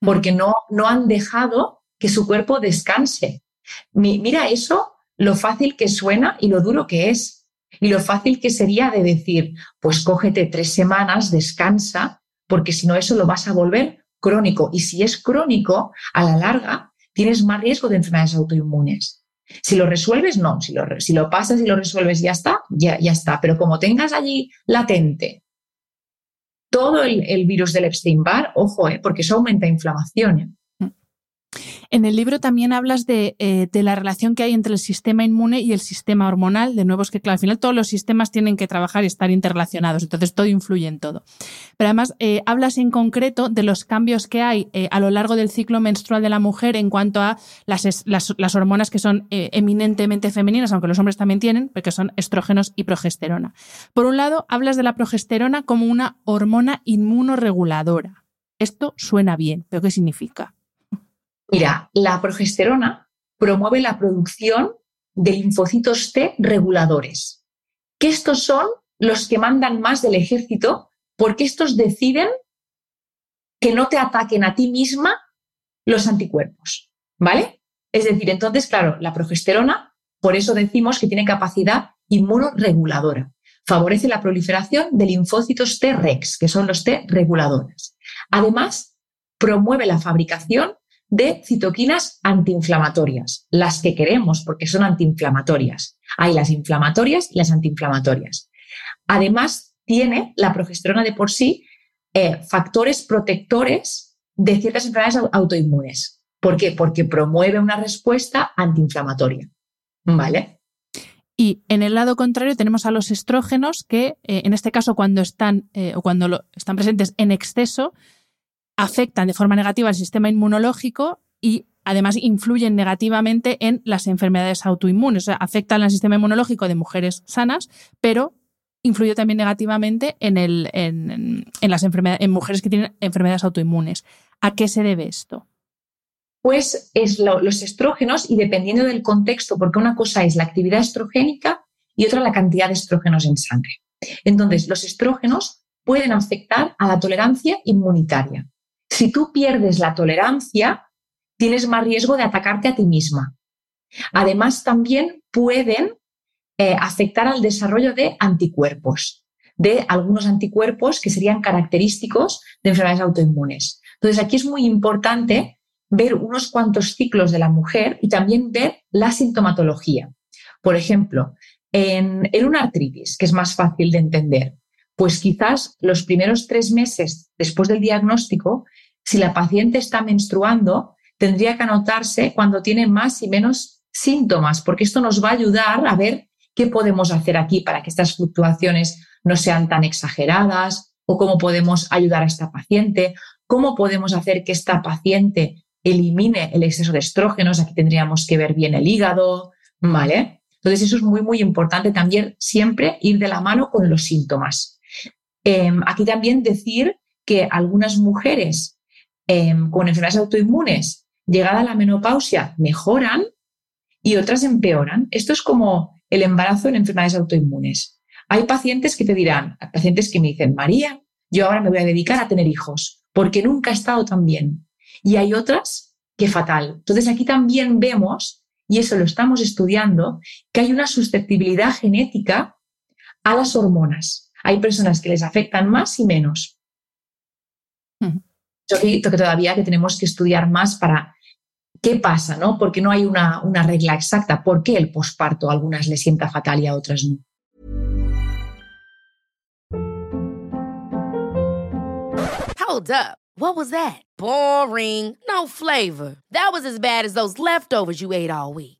S3: porque no, no han dejado que su cuerpo descanse. Mira eso, lo fácil que suena y lo duro que es. Y lo fácil que sería de decir, pues cógete tres semanas, descansa, porque si no eso lo vas a volver crónico. Y si es crónico, a la larga tienes más riesgo de enfermedades autoinmunes. Si lo resuelves, no. Si lo, pasas y lo resuelves, ya está, ya, está. Pero como tengas allí latente todo el, virus del Epstein-Barr, ojo, eh, porque eso aumenta inflamación.
S1: En el libro también hablas eh, de, la relación que hay entre el sistema inmune y el sistema hormonal. De nuevo, es que claro, al final todos los sistemas tienen que trabajar y estar interrelacionados, entonces todo influye en todo. Pero además eh, hablas en concreto de los cambios que hay eh, a lo largo del ciclo menstrual de la mujer en cuanto a las, las hormonas que son eminentemente femeninas, aunque los hombres también tienen, porque son estrógenos y progesterona. Por un lado, hablas de la progesterona como una hormona inmunoreguladora. Esto suena bien, pero ¿qué significa?
S3: Mira, la progesterona promueve la producción de linfocitos T reguladores, que estos son los que mandan más del ejército porque estos deciden que no te ataquen a ti misma los anticuerpos, ¿vale? Es decir, entonces, claro, la progesterona, por eso decimos que tiene capacidad inmunoreguladora. Favorece la proliferación de linfocitos T-rex, que son los T reguladores. Además, promueve la fabricación de citoquinas antiinflamatorias, las que queremos porque son antiinflamatorias. Hay las inflamatorias y las antiinflamatorias. Además, tiene la progesterona de por sí eh, factores protectores de ciertas enfermedades autoinmunes. ¿Por qué? Porque promueve una respuesta antiinflamatoria. ¿Vale?
S1: Y en el lado contrario tenemos a los estrógenos que, eh, en este caso, cuando están eh, o cuando están presentes en exceso, afectan de forma negativa al sistema inmunológico y además influyen negativamente en las enfermedades autoinmunes. O sea, afectan al sistema inmunológico de mujeres sanas, pero influye también negativamente en, el, en, las enfermedades, en mujeres que tienen enfermedades autoinmunes. ¿A qué se debe esto?
S3: Pues es los estrógenos y dependiendo del contexto, porque una cosa es la actividad estrogénica y otra la cantidad de estrógenos en sangre. Entonces, los estrógenos pueden afectar a la tolerancia inmunitaria. Si tú pierdes la tolerancia, tienes más riesgo de atacarte a ti misma. Además, también pueden eh, afectar al desarrollo de anticuerpos, de algunos anticuerpos que serían característicos de enfermedades autoinmunes. Entonces, aquí es muy importante ver unos cuantos ciclos de la mujer y también ver la sintomatología. Por ejemplo, en, en una artritis, que es más fácil de entender, pues quizás los primeros tres meses después del diagnóstico, si la paciente está menstruando, tendría que anotarse cuando tiene más y menos síntomas, porque esto nos va a ayudar a ver qué podemos hacer aquí para que estas fluctuaciones no sean tan exageradas o cómo podemos ayudar a esta paciente, cómo podemos hacer que esta paciente elimine el exceso de estrógenos. Aquí tendríamos que ver bien el hígado, ¿vale? Entonces eso es muy, muy importante también siempre ir de la mano con los síntomas. Em, aquí también decir que algunas mujeres em, con enfermedades autoinmunes, llegada a la menopausia, mejoran y otras empeoran. Esto es como el embarazo en enfermedades autoinmunes. Hay pacientes que te dirán, pacientes que me dicen, María, yo ahora me voy a dedicar a tener hijos porque nunca he estado tan bien. Y hay otras que fatal. Entonces aquí también vemos, y eso lo estamos estudiando, que hay una susceptibilidad genética a las hormonas. Hay personas que les afectan más y menos. Yo creo que todavía que tenemos que estudiar más para qué pasa, ¿no? Porque no hay una, una regla exacta. ¿Por qué el posparto a algunas les sienta fatal y a otras no?
S2: Hold up. What was that? Boring. No flavor. That was as bad as those leftovers you ate all week.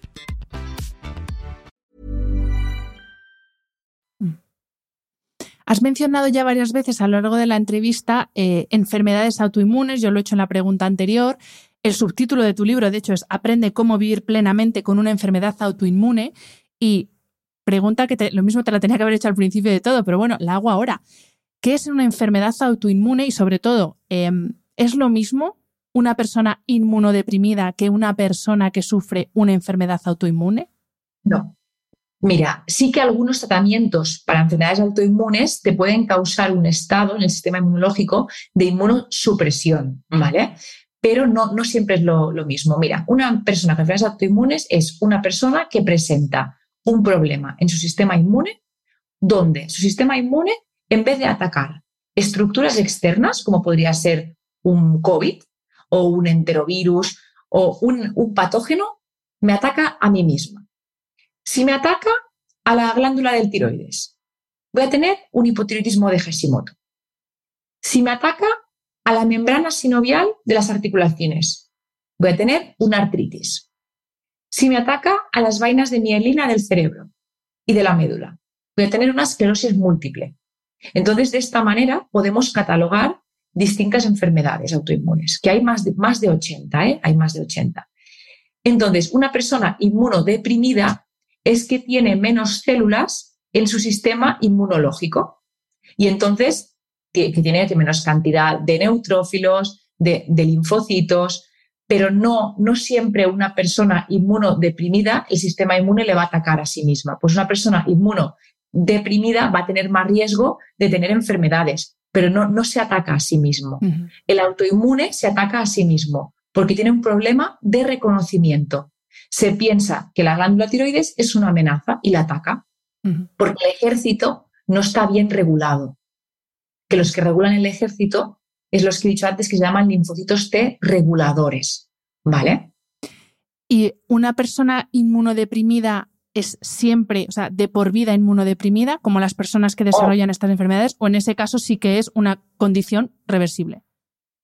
S1: Has mencionado ya varias veces a lo largo de la entrevista eh, enfermedades autoinmunes, yo lo he hecho en la pregunta anterior. El subtítulo de tu libro, de hecho, es Aprende cómo vivir plenamente con una enfermedad autoinmune. Y pregunta que lo mismo te la tenía que haber hecho al principio de todo, pero bueno, la hago ahora. ¿Qué es una enfermedad autoinmune? Y sobre todo, em, ¿es lo mismo una persona inmunodeprimida que una persona que sufre una enfermedad autoinmune?
S3: No, Mira, sí que algunos tratamientos para enfermedades autoinmunes te pueden causar un estado en el sistema inmunológico de inmunosupresión, ¿vale? Pero no, no siempre es lo, mismo. Mira, una persona con enfermedades autoinmunes es una persona que presenta un problema en su sistema inmune, donde su sistema inmune, en vez de atacar estructuras externas, como podría ser un COVID o un enterovirus o un, un patógeno, me ataca a mí misma. Si me ataca a la glándula del tiroides, voy a tener un hipotiroidismo de Hashimoto. Si me ataca a la membrana sinovial de las articulaciones, voy a tener una artritis. Si me ataca a las vainas de mielina del cerebro y de la médula, voy a tener una esclerosis múltiple. Entonces, de esta manera podemos catalogar distintas enfermedades autoinmunes, que hay más de, más de 80, ¿eh? hay más de 80. Entonces, una persona inmunodeprimida es que tiene menos células en su sistema inmunológico y entonces que, tiene menos cantidad de neutrófilos, de, linfocitos, pero no, no siempre una persona inmunodeprimida, el sistema inmune le va a atacar a sí misma. Pues una persona inmunodeprimida va a tener más riesgo de tener enfermedades, pero no, no se ataca a sí mismo. El autoinmune se ataca a sí mismo porque tiene un problema de reconocimiento. Se piensa que la glándula tiroides es una amenaza y la ataca, porque el ejército no está bien regulado. Que los que regulan el ejército es los que he dicho antes que se llaman linfocitos T reguladores, ¿vale?
S1: Y una persona inmunodeprimida es siempre, o sea, de por vida inmunodeprimida, como las personas que desarrollan estas enfermedades, o en ese caso sí que es una condición reversible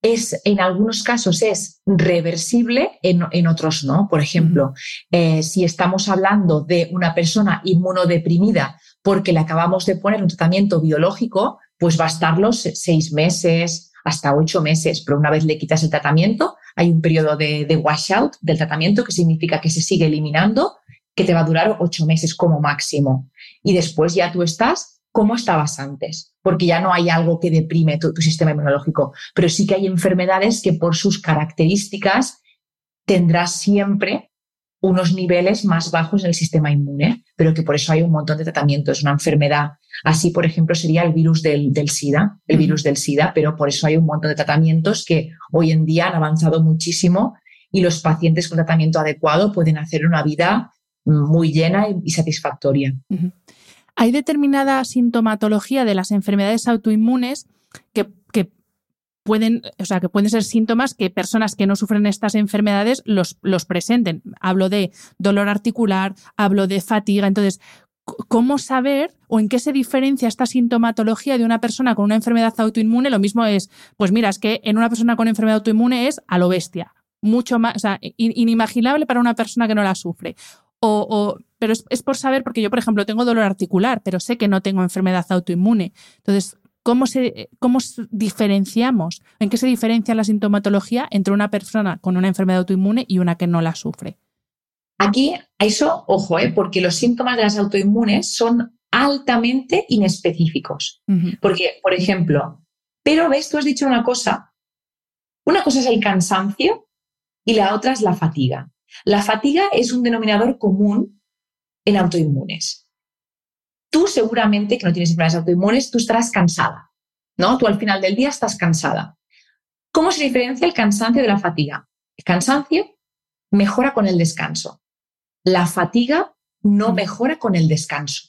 S3: es, en algunos casos es reversible, en, otros no. Por ejemplo, eh, si estamos hablando de una persona inmunodeprimida porque le acabamos de poner un tratamiento biológico, pues va a estar los seis meses, hasta ocho meses, pero una vez le quitas el tratamiento, hay un periodo de, de washout del tratamiento que significa que se sigue eliminando, que te va a durar ocho meses como máximo. Y después ya tú estás como estabas antes, porque ya no hay algo que deprime tu, sistema inmunológico, pero sí que hay enfermedades que por sus características tendrás siempre unos niveles más bajos en el sistema inmune, pero que por eso hay un montón de tratamientos. Una enfermedad así, por ejemplo, sería el virus del, SIDA, el virus del SIDA, pero por eso hay un montón de tratamientos que hoy en día han avanzado muchísimo y los pacientes con tratamiento adecuado pueden hacer una vida muy llena y, satisfactoria.
S1: Hay determinada sintomatología de las enfermedades autoinmunes que, pueden, o sea, que pueden ser síntomas que personas que no sufren estas enfermedades los, presenten. Hablo de dolor articular, hablo de fatiga. Entonces, ¿cómo saber o en qué se diferencia esta sintomatología de una persona con una enfermedad autoinmune? Lo mismo es, pues mira, es que en una persona con enfermedad autoinmune es a lo bestia, mucho más, inimaginable para una persona que no la sufre. O, pero es, por saber, porque yo, por ejemplo, tengo dolor articular, pero sé que no tengo enfermedad autoinmune. Entonces, ¿cómo, se, cómo diferenciamos? ¿En qué se diferencia la sintomatología entre una persona con una enfermedad autoinmune y una que no la sufre?
S3: Aquí, a eso, ojo, ¿eh? porque los síntomas de las autoinmunes son altamente inespecíficos. Porque, por ejemplo, pero ves, tú has dicho una cosa, una cosa es el cansancio y la otra es la fatiga. La fatiga es un denominador común en autoinmunes. Tú seguramente que no tienes enfermedades autoinmunes, tú estarás cansada, ¿no? Tú al final del día estás cansada. ¿Cómo se diferencia el cansancio de la fatiga? El cansancio mejora con el descanso. La fatiga no mm. mejora con el descanso.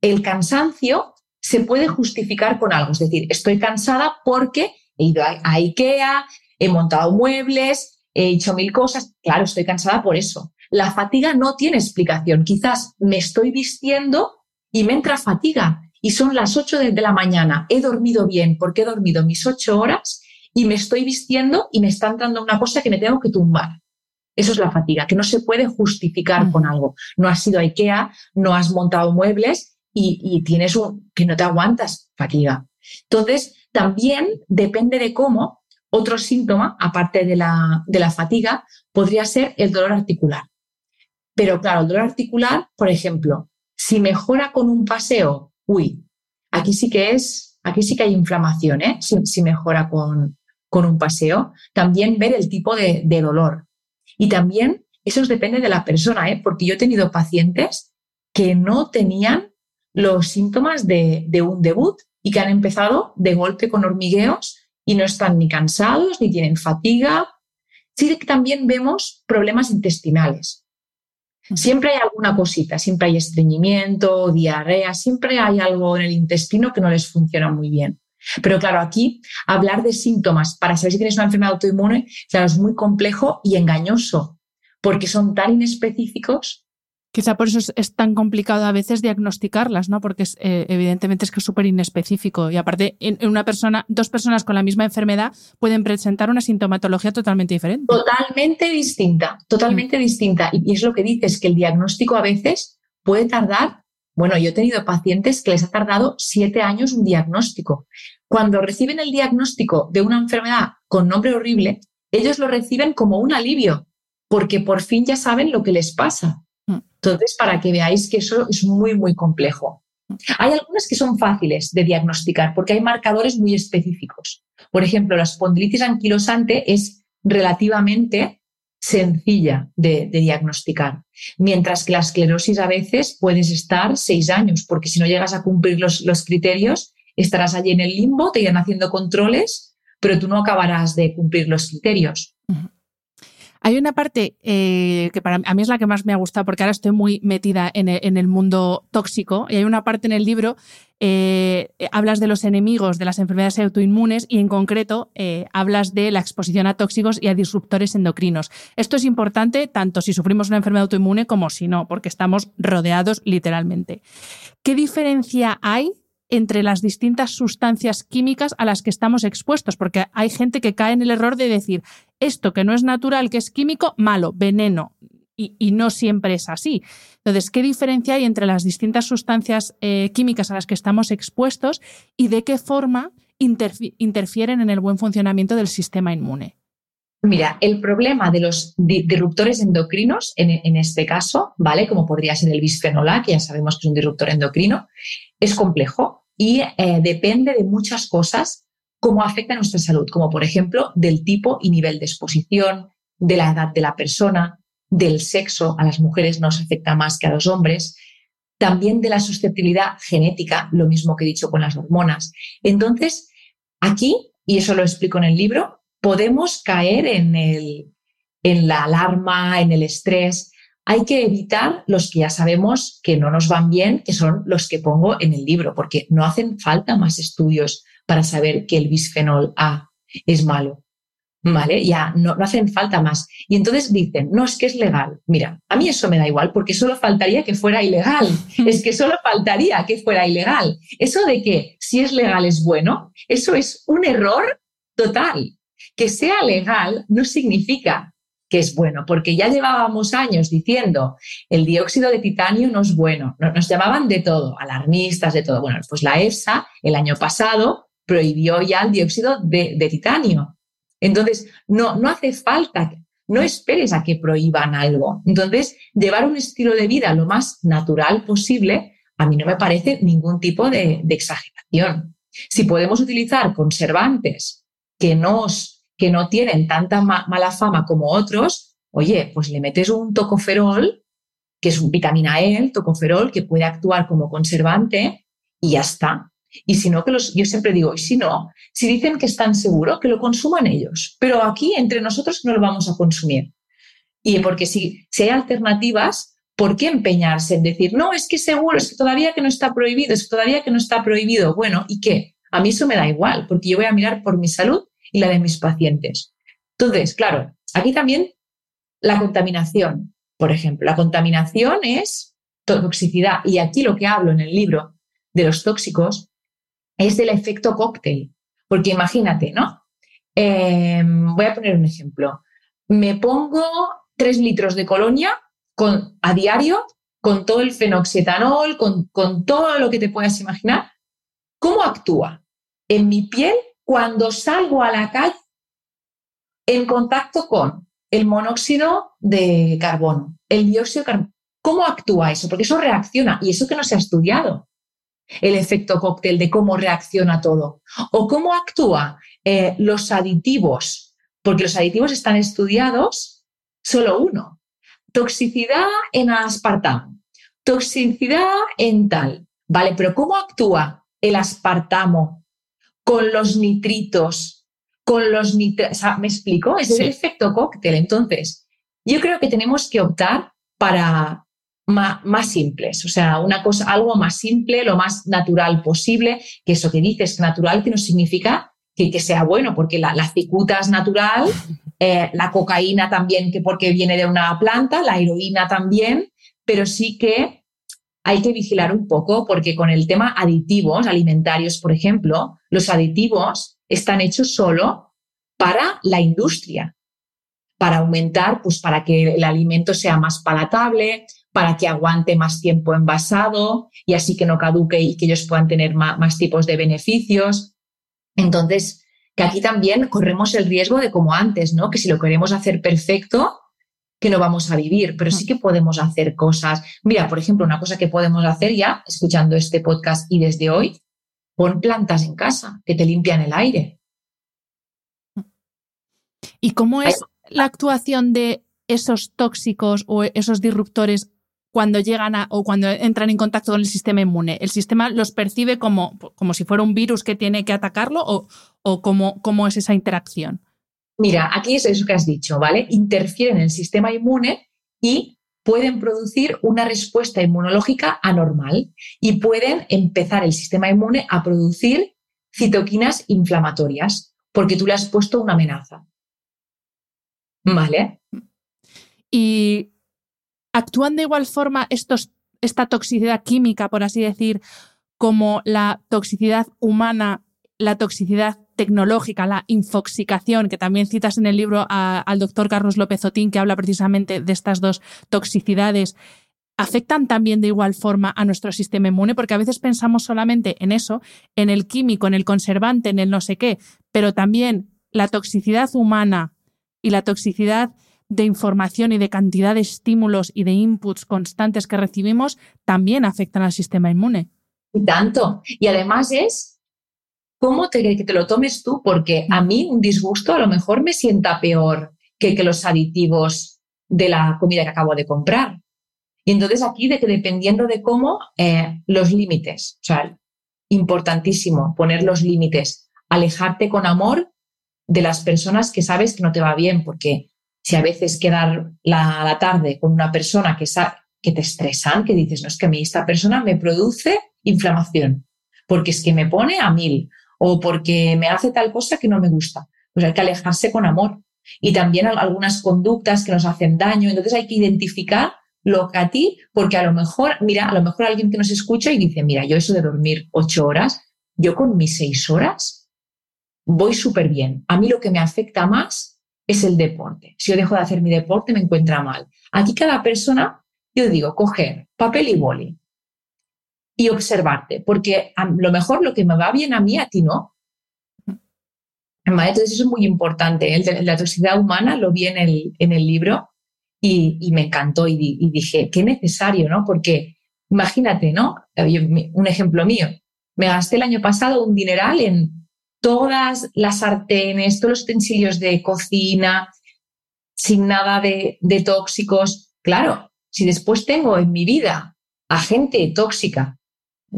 S3: El cansancio se puede justificar con algo, es decir, estoy cansada porque he ido a IKEA, he montado muebles, he hecho mil cosas, claro, estoy cansada por eso. La fatiga no tiene explicación. Quizás me estoy vistiendo y me entra fatiga y son las 8 de, la mañana. He dormido bien porque he dormido mis 8 horas y me estoy vistiendo y me está entrando una cosa que me tengo que tumbar. Eso es la fatiga, que no se puede justificar con algo. No has ido a IKEA, no has montado muebles y, y tienes un que no te aguantas fatiga. Entonces, también depende de cómo otro síntoma, aparte de la, de la fatiga, podría ser el dolor articular. Pero claro, el dolor articular, por ejemplo, si mejora con un paseo, uy, aquí sí que es, aquí sí que hay inflamación, ¿eh? si, mejora con, con, un paseo. También ver el tipo de, dolor. Y también eso depende de la persona, ¿eh? porque yo he tenido pacientes que no tenían los síntomas de, de un debut y que han empezado de golpe con hormigueos y no están ni cansados ni tienen fatiga. Sí que también vemos problemas intestinales. Siempre hay alguna cosita, siempre hay estreñimiento, diarrea, siempre hay algo en el intestino que no les funciona muy bien. Pero claro, aquí hablar de síntomas para saber si tienes una enfermedad autoinmune, claro, es muy complejo y engañoso, porque son tan inespecíficos
S1: Quizá por eso es, tan complicado a veces diagnosticarlas, ¿no? Porque eh, evidentemente es que es súper inespecífico. Y aparte, en, una persona, dos personas con la misma enfermedad pueden presentar una sintomatología totalmente diferente.
S3: Totalmente distinta, totalmente distinta. Y, es lo que dices, que el diagnóstico a veces puede tardar. Bueno, yo he tenido pacientes que les ha tardado siete años un diagnóstico. Cuando reciben el diagnóstico de una enfermedad con nombre horrible, ellos lo reciben como un alivio, porque por fin ya saben lo que les pasa. Entonces, para que veáis que eso es muy, muy complejo. Hay algunas que son fáciles de diagnosticar porque hay marcadores muy específicos. Por ejemplo, la espondilitis anquilosante es relativamente sencilla de, diagnosticar, mientras que la esclerosis a veces puedes estar seis años, porque si no llegas a cumplir los, criterios, estarás allí en el limbo, te irán haciendo controles, pero tú no acabarás de cumplir los criterios.
S1: Hay una parte eh, que para mí es la que más me ha gustado porque ahora estoy muy metida en el, mundo tóxico y hay una parte en el libro, eh, hablas de los enemigos de las enfermedades autoinmunes y en concreto eh, hablas de la exposición a tóxicos y a disruptores endocrinos. Esto es importante tanto si sufrimos una enfermedad autoinmune como si no, porque estamos rodeados literalmente. ¿Qué diferencia hay entre las distintas sustancias químicas a las que estamos expuestos, porque hay gente que cae en el error de decir esto que no es natural, que es químico, malo, veneno. Y, no siempre es así. Entonces, ¿qué diferencia hay entre las distintas sustancias eh, químicas a las que estamos expuestos y de qué forma interfieren en el buen funcionamiento del sistema inmune?
S3: Mira, el problema de los disruptores endocrinos, en, este caso, ¿vale? Como podría ser el bisfenol A, que ya sabemos que es un disruptor endocrino, es complejo y eh, depende de muchas cosas cómo afecta a nuestra salud, como por ejemplo del tipo y nivel de exposición, de la edad de la persona, del sexo, a las mujeres nos afecta más que a los hombres, también de la susceptibilidad genética, lo mismo que he dicho con las hormonas. Entonces, aquí, y eso lo explico en el libro, podemos caer en, el, en la alarma, en el estrés, hay que evitar los que ya sabemos que no nos van bien, que son los que pongo en el libro, porque no hacen falta más estudios para saber que el bisfenol A es malo. ¿Vale? Ya no, no hacen falta más. Y entonces dicen, no, es que es legal. Mira, a mí eso me da igual porque solo faltaría que fuera ilegal. Es que solo faltaría que fuera ilegal. Eso de que si es legal es bueno, eso es un error total. Que sea legal no significa que es bueno, porque ya llevábamos años diciendo el dióxido de titanio no es bueno, nos llamaban de todo, alarmistas, de todo. Bueno, pues la EFSA el año pasado prohibió ya el dióxido de, titanio. Entonces, no, no hace falta, no esperes a que prohíban algo. Entonces, llevar un estilo de vida lo más natural posible, a mí no me parece ningún tipo de, de exageración. Si podemos utilizar conservantes que nos que no tienen tanta mala fama como otros, oye, pues le metes un tocoferol, que es un vitamina E, el tocoferol, que puede actuar como conservante y ya está. Y si no, que los, yo siempre digo, y si no, si dicen que están seguros, que lo consuman ellos. Pero aquí entre nosotros no lo vamos a consumir. Y porque si, hay alternativas, ¿por qué empeñarse en decir, no, es que seguro, es que todavía que no está prohibido, es que todavía que no está prohibido? Bueno, ¿y qué? A mí eso me da igual, porque yo voy a mirar por mi salud y la de mis pacientes. Entonces, claro, aquí también la contaminación, por ejemplo. La contaminación es toxicidad y aquí lo que hablo en el libro de los tóxicos es del efecto cóctel. Porque imagínate, ¿no? Em, voy a poner un ejemplo. Me pongo tres litros de colonia con, a diario con todo el fenoxietanol, con, con todo lo que te puedas imaginar. ¿Cómo actúa en mi piel cuando salgo a la calle en contacto con el monóxido de carbono, el dióxido de carbono. ¿Cómo actúa eso? Porque eso reacciona y eso que no se ha estudiado. El efecto cóctel de cómo reacciona todo. O cómo actúa eh, los aditivos, porque los aditivos están estudiados solo uno. Toxicidad en aspartamo, toxicidad en tal. Vale, pero ¿cómo actúa el aspartamo con los nitritos, con los nitritos. ¿Me explico? Es el efecto cóctel. Entonces, yo creo que tenemos que optar para más, simples, o sea, una cosa, algo más simple, lo más natural posible, que eso que dices, natural, que no significa que, que sea bueno, porque la, cicuta es natural, eh, la cocaína también, que porque viene de una planta, la heroína también, pero sí que hay que vigilar un poco, porque con el tema aditivos alimentarios, por ejemplo, los aditivos están hechos solo para la industria, para aumentar, pues para que el alimento sea más palatable, para que aguante más tiempo envasado y así que no caduque y que ellos puedan tener más, tipos de beneficios. Entonces, que aquí también corremos el riesgo de como antes, ¿no? Que si lo queremos hacer perfecto, que no vamos a vivir, pero sí que podemos hacer cosas. Mira, por ejemplo, una cosa que podemos hacer ya, escuchando este podcast y desde hoy, pon plantas en casa que te limpian el aire.
S1: ¿Y cómo es la actuación de esos tóxicos o esos disruptores cuando llegan a, o cuando entran en contacto con el sistema inmune? ¿El sistema los percibe como, como si fuera un virus que tiene que atacarlo o, o cómo, cómo es esa interacción?
S3: Mira, aquí es eso que has dicho, ¿vale? Interfieren en el sistema inmune y pueden producir una respuesta inmunológica anormal y pueden empezar el sistema inmune a producir citoquinas inflamatorias porque tú le has puesto una amenaza. ¿Vale?
S1: Y ¿Actúan de igual forma esta toxicidad química, por así decir, como la toxicidad humana, la toxicidad tecnológica, la infoxicación, que también citas en el libro al doctor Carlos López Otín, que habla precisamente de estas dos toxicidades, afectan también de igual forma a nuestro sistema inmune, porque a veces pensamos solamente en eso, en el químico, en el conservante, en el no sé qué, pero también la toxicidad humana y la toxicidad de información y de cantidad de estímulos y de inputs constantes que recibimos también afectan al sistema inmune.
S3: Y tanto. Y además es cómo te, que te lo tomes tú, porque a mí un disgusto a lo mejor me sienta peor que, que los aditivos de la comida que acabo de comprar. Y entonces aquí de que dependiendo de cómo, eh, los límites, o sea, importantísimo poner los límites, alejarte con amor de las personas que sabes que no te va bien, porque si a veces quedar la, tarde con una persona que, que te estresan, que dices, no, es que a mí esta persona me produce inflamación, porque es que me pone a mil o porque me hace tal cosa que no me gusta. Pues hay que alejarse con amor. Y también algunas conductas que nos hacen daño. Entonces hay que identificar lo que a ti, porque a lo mejor, mira, a lo mejor alguien que nos escucha y dice, mira, yo eso de dormir ocho horas, yo con mis seis horas voy súper bien. A mí lo que me afecta más es el deporte. Si yo dejo de hacer mi deporte, me encuentra mal. Aquí cada persona, yo digo, coger papel y boli y observarte, porque a lo mejor lo que me va bien a mí, a ti no. Entonces eso es muy importante. De la toxicidad humana lo vi en el, en el libro y, me encantó y, dije, qué necesario, ¿no? Porque imagínate, ¿no? Un ejemplo mío. Me gasté el año pasado un dineral en todas las sartenes, todos los utensilios de cocina, sin nada de, tóxicos. Claro, si después tengo en mi vida a gente tóxica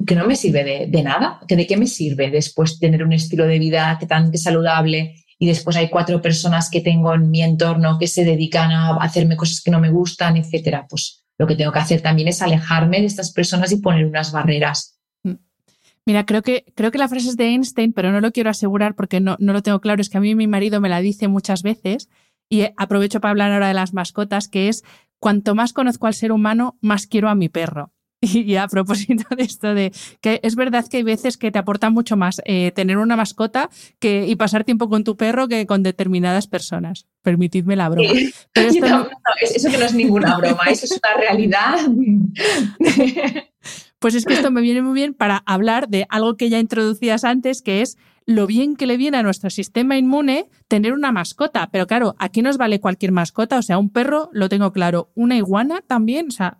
S3: que no me sirve de, nada, que de qué me sirve después tener un estilo de vida que tan saludable y después hay cuatro personas que tengo en mi entorno que se dedican a hacerme cosas que no me gustan, etcétera. Pues lo que tengo que hacer también es alejarme de estas personas y poner unas barreras
S1: Mira, creo que, creo que la frase es de Einstein, pero no lo quiero asegurar porque no, no lo tengo claro. Es que a mí mi marido me la dice muchas veces y aprovecho para hablar ahora de las mascotas, que es cuanto más conozco al ser humano, más quiero a mi perro. Y, a propósito de esto de que es verdad que hay veces que te aporta mucho más eh, tener una mascota que, y pasar tiempo con tu perro que con determinadas personas. Permitidme la broma.
S3: eso que no es ninguna broma, eso es una realidad.
S1: Pues es que esto me viene muy bien para hablar de algo que ya introducías antes, que es lo bien que le viene a nuestro sistema inmune tener una mascota. Pero claro, aquí nos vale cualquier mascota, o sea, un perro, lo tengo claro, una iguana también, o sea,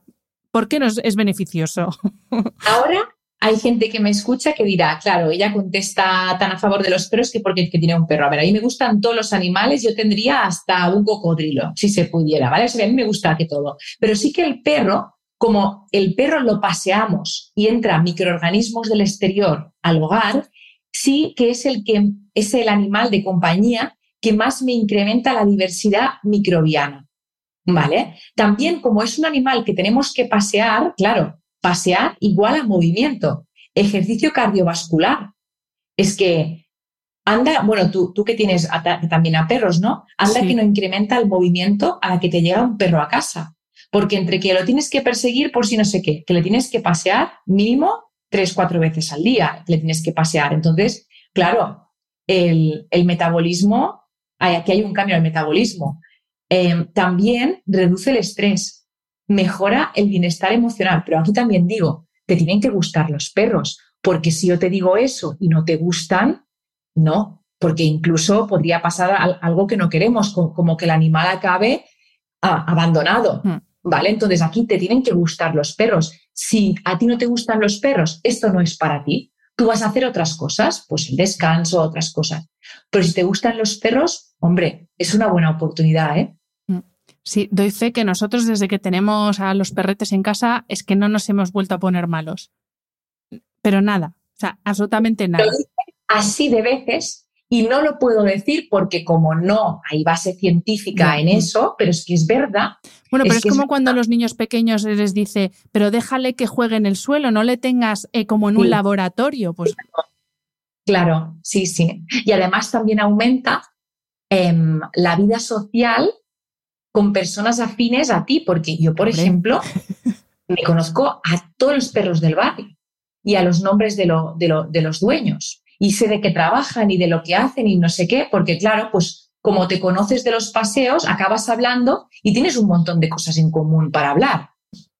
S1: ¿por qué nos es beneficioso?
S3: Ahora hay gente que me escucha que dirá, claro, ella contesta tan a favor de los perros que porque que tiene un perro. A ver, a mí me gustan todos los animales, yo tendría hasta un cocodrilo, si se pudiera, ¿vale? O sea, a mí me gusta que todo. Pero sí que el perro como el perro lo paseamos y entra microorganismos del exterior al hogar, sí que es el, que, es el animal de compañía que más me incrementa la diversidad microbiana. ¿Vale? También como es un animal que tenemos que pasear, claro, pasear igual a movimiento, ejercicio cardiovascular. Es que anda, bueno, tú, tú que tienes también a perros, ¿no? Anda que no incrementa el movimiento a la que te llega un perro a casa. Porque entre que lo tienes que perseguir por si no sé qué, que le tienes que pasear mínimo tres, cuatro veces al día, le tienes que pasear. Entonces, claro, el, metabolismo, aquí hay un cambio en el metabolismo. Em, también reduce el estrés, mejora el bienestar emocional. Pero aquí también digo, te tienen que gustar los perros, porque si yo te digo eso y no te gustan, no, porque incluso podría pasar algo que no queremos, como que el animal acabe ah, abandonado. Hmm. ¿Vale? Entonces aquí te tienen que gustar los perros. Si a ti no te gustan los perros, esto no es para ti. Tú vas a hacer otras cosas, pues el descanso, otras cosas. Pero si te gustan los perros, hombre, es una buena oportunidad, ¿eh?
S1: Sí, doy fe que nosotros desde que tenemos a los perretes en casa es que no nos hemos vuelto a poner malos. Pero nada, o sea, absolutamente nada
S3: así de veces y no lo puedo decir porque como no hay base científica en eso, pero es que es verdad.
S1: Bueno, pero es, como cuando a los niños pequeños les dice, pero déjale que juegue en el suelo, no le tengas eh, como en un laboratorio. Pues...
S3: Claro, sí, sí. Y además también aumenta em, la vida social con personas afines a ti, porque yo, por ejemplo, me conozco a todos los perros del barrio y a los nombres de, de los dueños y sé de qué trabajan y de lo que hacen y no sé qué, porque claro, pues como te conoces de los paseos, acabas hablando y tienes un montón de cosas en común para hablar.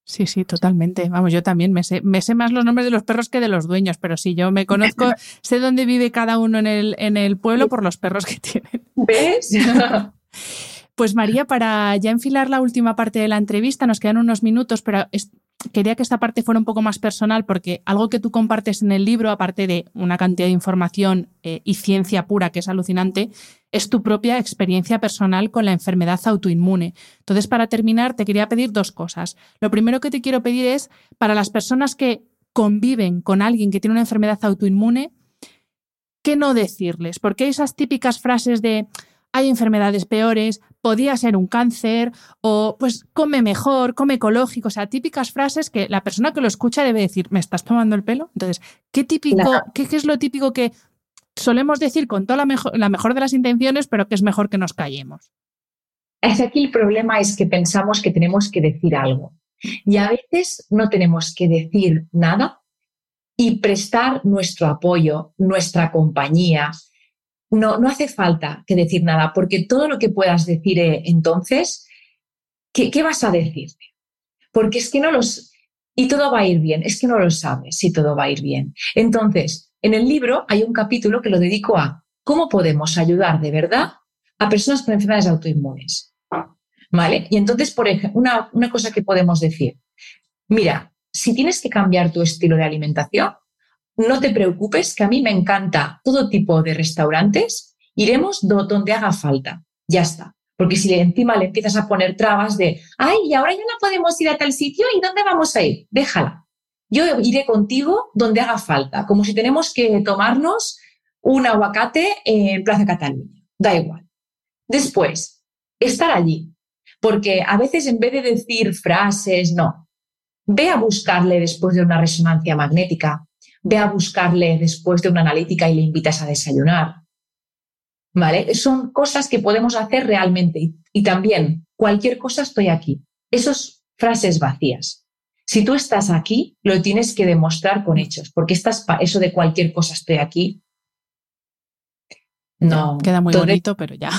S1: Sí, sí, totalmente. Vamos, yo también me sé, me sé más los nombres de los perros que de los dueños, pero sí, yo me conozco, sé dónde vive cada uno en el, en el pueblo por los perros que tienen.
S3: ¿Ves?
S1: Pues María, para ya enfilar la última parte de la entrevista, nos quedan unos minutos, pero quería que esta parte fuera un poco más personal porque algo que tú compartes en el libro, aparte de una cantidad de información eh, y ciencia pura que es alucinante, es tu propia experiencia personal con la enfermedad autoinmune. Entonces, para terminar, te quería pedir dos cosas. Lo primero que te quiero pedir es, para las personas que conviven con alguien que tiene una enfermedad autoinmune, ¿qué no decirles? Porque hay esas típicas frases de hay enfermedades peores, podía ser un cáncer o pues come mejor, come ecológico, o sea, típicas frases que la persona que lo escucha debe decir, ¿me estás tomando el pelo? Entonces, ¿qué típico, qué, es lo típico que solemos decir con toda la mejor, la mejor de las intenciones, pero que es mejor que nos callemos?
S3: Es aquí el problema es que pensamos que tenemos que decir algo y a veces no tenemos que decir nada y prestar nuestro apoyo, nuestra compañía, no, no hace falta que decir nada, porque todo lo que puedas decir eh, entonces, ¿qué, ¿qué, vas a decirte? Porque es que no los... Y todo va a ir bien, es que no lo sabes si todo va a ir bien. Entonces, en el libro hay un capítulo que lo dedico a cómo podemos ayudar de verdad a personas con enfermedades autoinmunes. ¿Vale? Y entonces, por ejemplo, una, una cosa que podemos decir, mira, si tienes que cambiar tu estilo de alimentación, no te preocupes, que a mí me encanta todo tipo de restaurantes, iremos donde haga falta, ya está. Porque si encima le empiezas a poner trabas de, ay, y ahora ya no podemos ir a tal sitio, ¿y dónde vamos a ir? Déjala. Yo iré contigo donde haga falta, como si tenemos que tomarnos un aguacate en Plaza Cataluña. Da igual. Después, estar allí. Porque a veces en vez de decir frases, no. Ve a buscarle después de una resonancia magnética ve a buscarle después de una analítica y le invitas a desayunar. ¿Vale? Son cosas que podemos hacer realmente. Y, también, cualquier cosa estoy aquí. Esas frases vacías. Si tú estás aquí, lo tienes que demostrar con hechos, porque estás eso de cualquier cosa estoy aquí.
S1: No. Queda muy bonito, pero ya.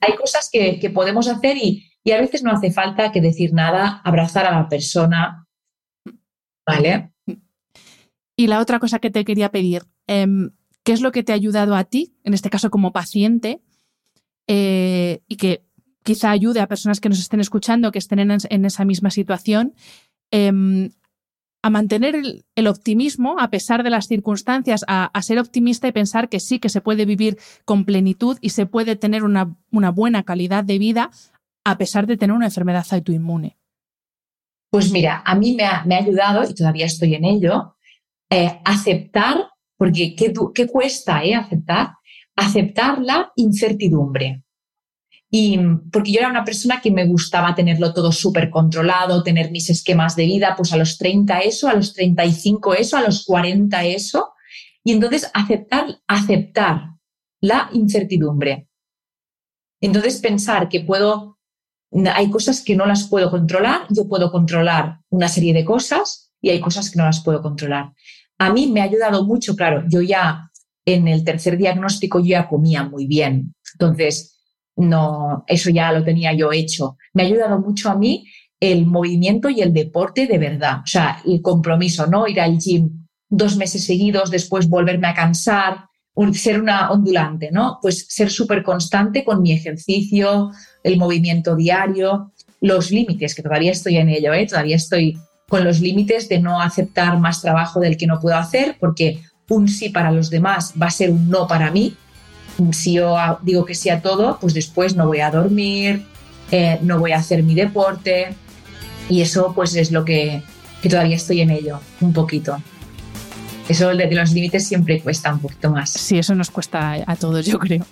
S3: hay cosas que, que podemos hacer y, y a veces no hace falta que decir nada, abrazar a la persona. ¿Vale?
S1: Y la otra cosa que te quería pedir, em, ¿qué es lo que te ha ayudado a ti, en este caso como paciente, eh, y que quizá ayude a personas que nos estén escuchando, que estén en, esa misma situación, em, a mantener el, optimismo a pesar de las circunstancias, a, ser optimista y pensar que sí, que se puede vivir con plenitud y se puede tener una, buena calidad de vida a pesar de tener una enfermedad autoinmune?
S3: Pues mira, a mí me ha, me ha ayudado, y todavía estoy en ello, eh, aceptar, porque ¿qué, cuesta eh, aceptar? Aceptar la incertidumbre. Y porque yo era una persona que me gustaba tenerlo todo súper controlado, tener mis esquemas de vida, pues a los 30 eso, a los 35 eso, a los 40 eso. Y entonces aceptar, aceptar la incertidumbre. Entonces pensar que puedo, hay cosas que no las puedo controlar, yo puedo controlar una serie de cosas y hay cosas que no las puedo controlar. A mí me ha ayudado mucho, claro, yo ya en el tercer diagnóstico yo ya comía muy bien. Entonces, no, eso ya lo tenía yo hecho. Me ha ayudado mucho a mí el movimiento y el deporte de verdad, o sea, el compromiso, ¿no? Ir al gym dos meses seguidos, después volverme a cansar, ser una ondulante, ¿no? Pues ser súper constante con mi ejercicio, el movimiento diario, los límites, que todavía estoy en ello, ¿eh? Todavía estoy con los límites de no aceptar más trabajo del que no puedo hacer, porque un sí para los demás va a ser un no para mí, si yo digo que sí a todo, pues después no voy a dormir, eh, no voy a hacer mi deporte y eso pues es lo que, todavía estoy en ello, un poquito. Eso de, los límites siempre cuesta un poquito más.
S1: Sí, eso nos cuesta a todos, yo creo.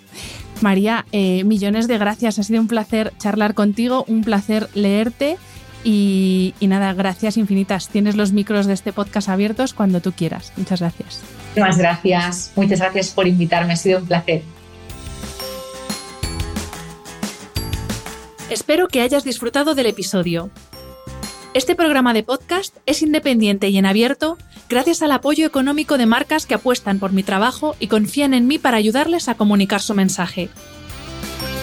S1: María, eh, millones de gracias. Ha sido un placer charlar contigo, un placer leerte y, y, nada, gracias infinitas. Tienes los micros de este podcast abiertos cuando tú quieras. Muchas gracias.
S3: Muchas gracias. Muchas gracias por invitarme. Ha sido un placer.
S1: Espero que hayas disfrutado del episodio. Este programa de podcast es independiente y en abierto gracias al apoyo económico de marcas que apuestan por mi trabajo y confían en mí para ayudarles a comunicar su mensaje.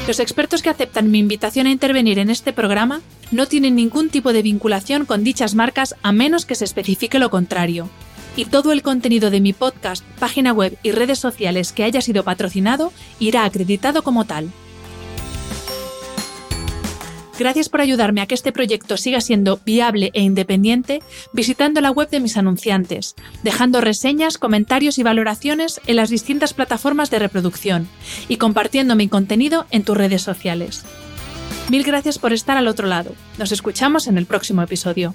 S1: Los expertos que aceptan mi invitación a intervenir en este programa no tienen ningún tipo de vinculación con dichas marcas a menos que se especifique lo contrario. Y todo el contenido de mi podcast, página web y redes sociales que haya sido patrocinado irá acreditado como tal. Gracias por ayudarme a que este proyecto siga siendo viable e independiente visitando la web de mis anunciantes, dejando reseñas, comentarios y valoraciones en las distintas plataformas de reproducción y compartiendo mi contenido en tus redes sociales. Mil gracias por estar al otro lado. Nos escuchamos en el próximo episodio.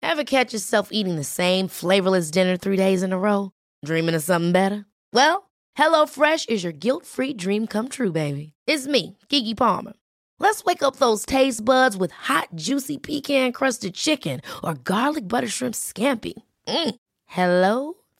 S2: Ever catch yourself eating the same flavorless dinner three days in a row? Dreaming of something better? Well, HelloFresh is your guilt-free dream come true, baby. It's me, Kiki Palmer. Let's wake up those taste buds with hot, juicy pecan-crusted chicken or garlic butter shrimp scampi. Mm. Hello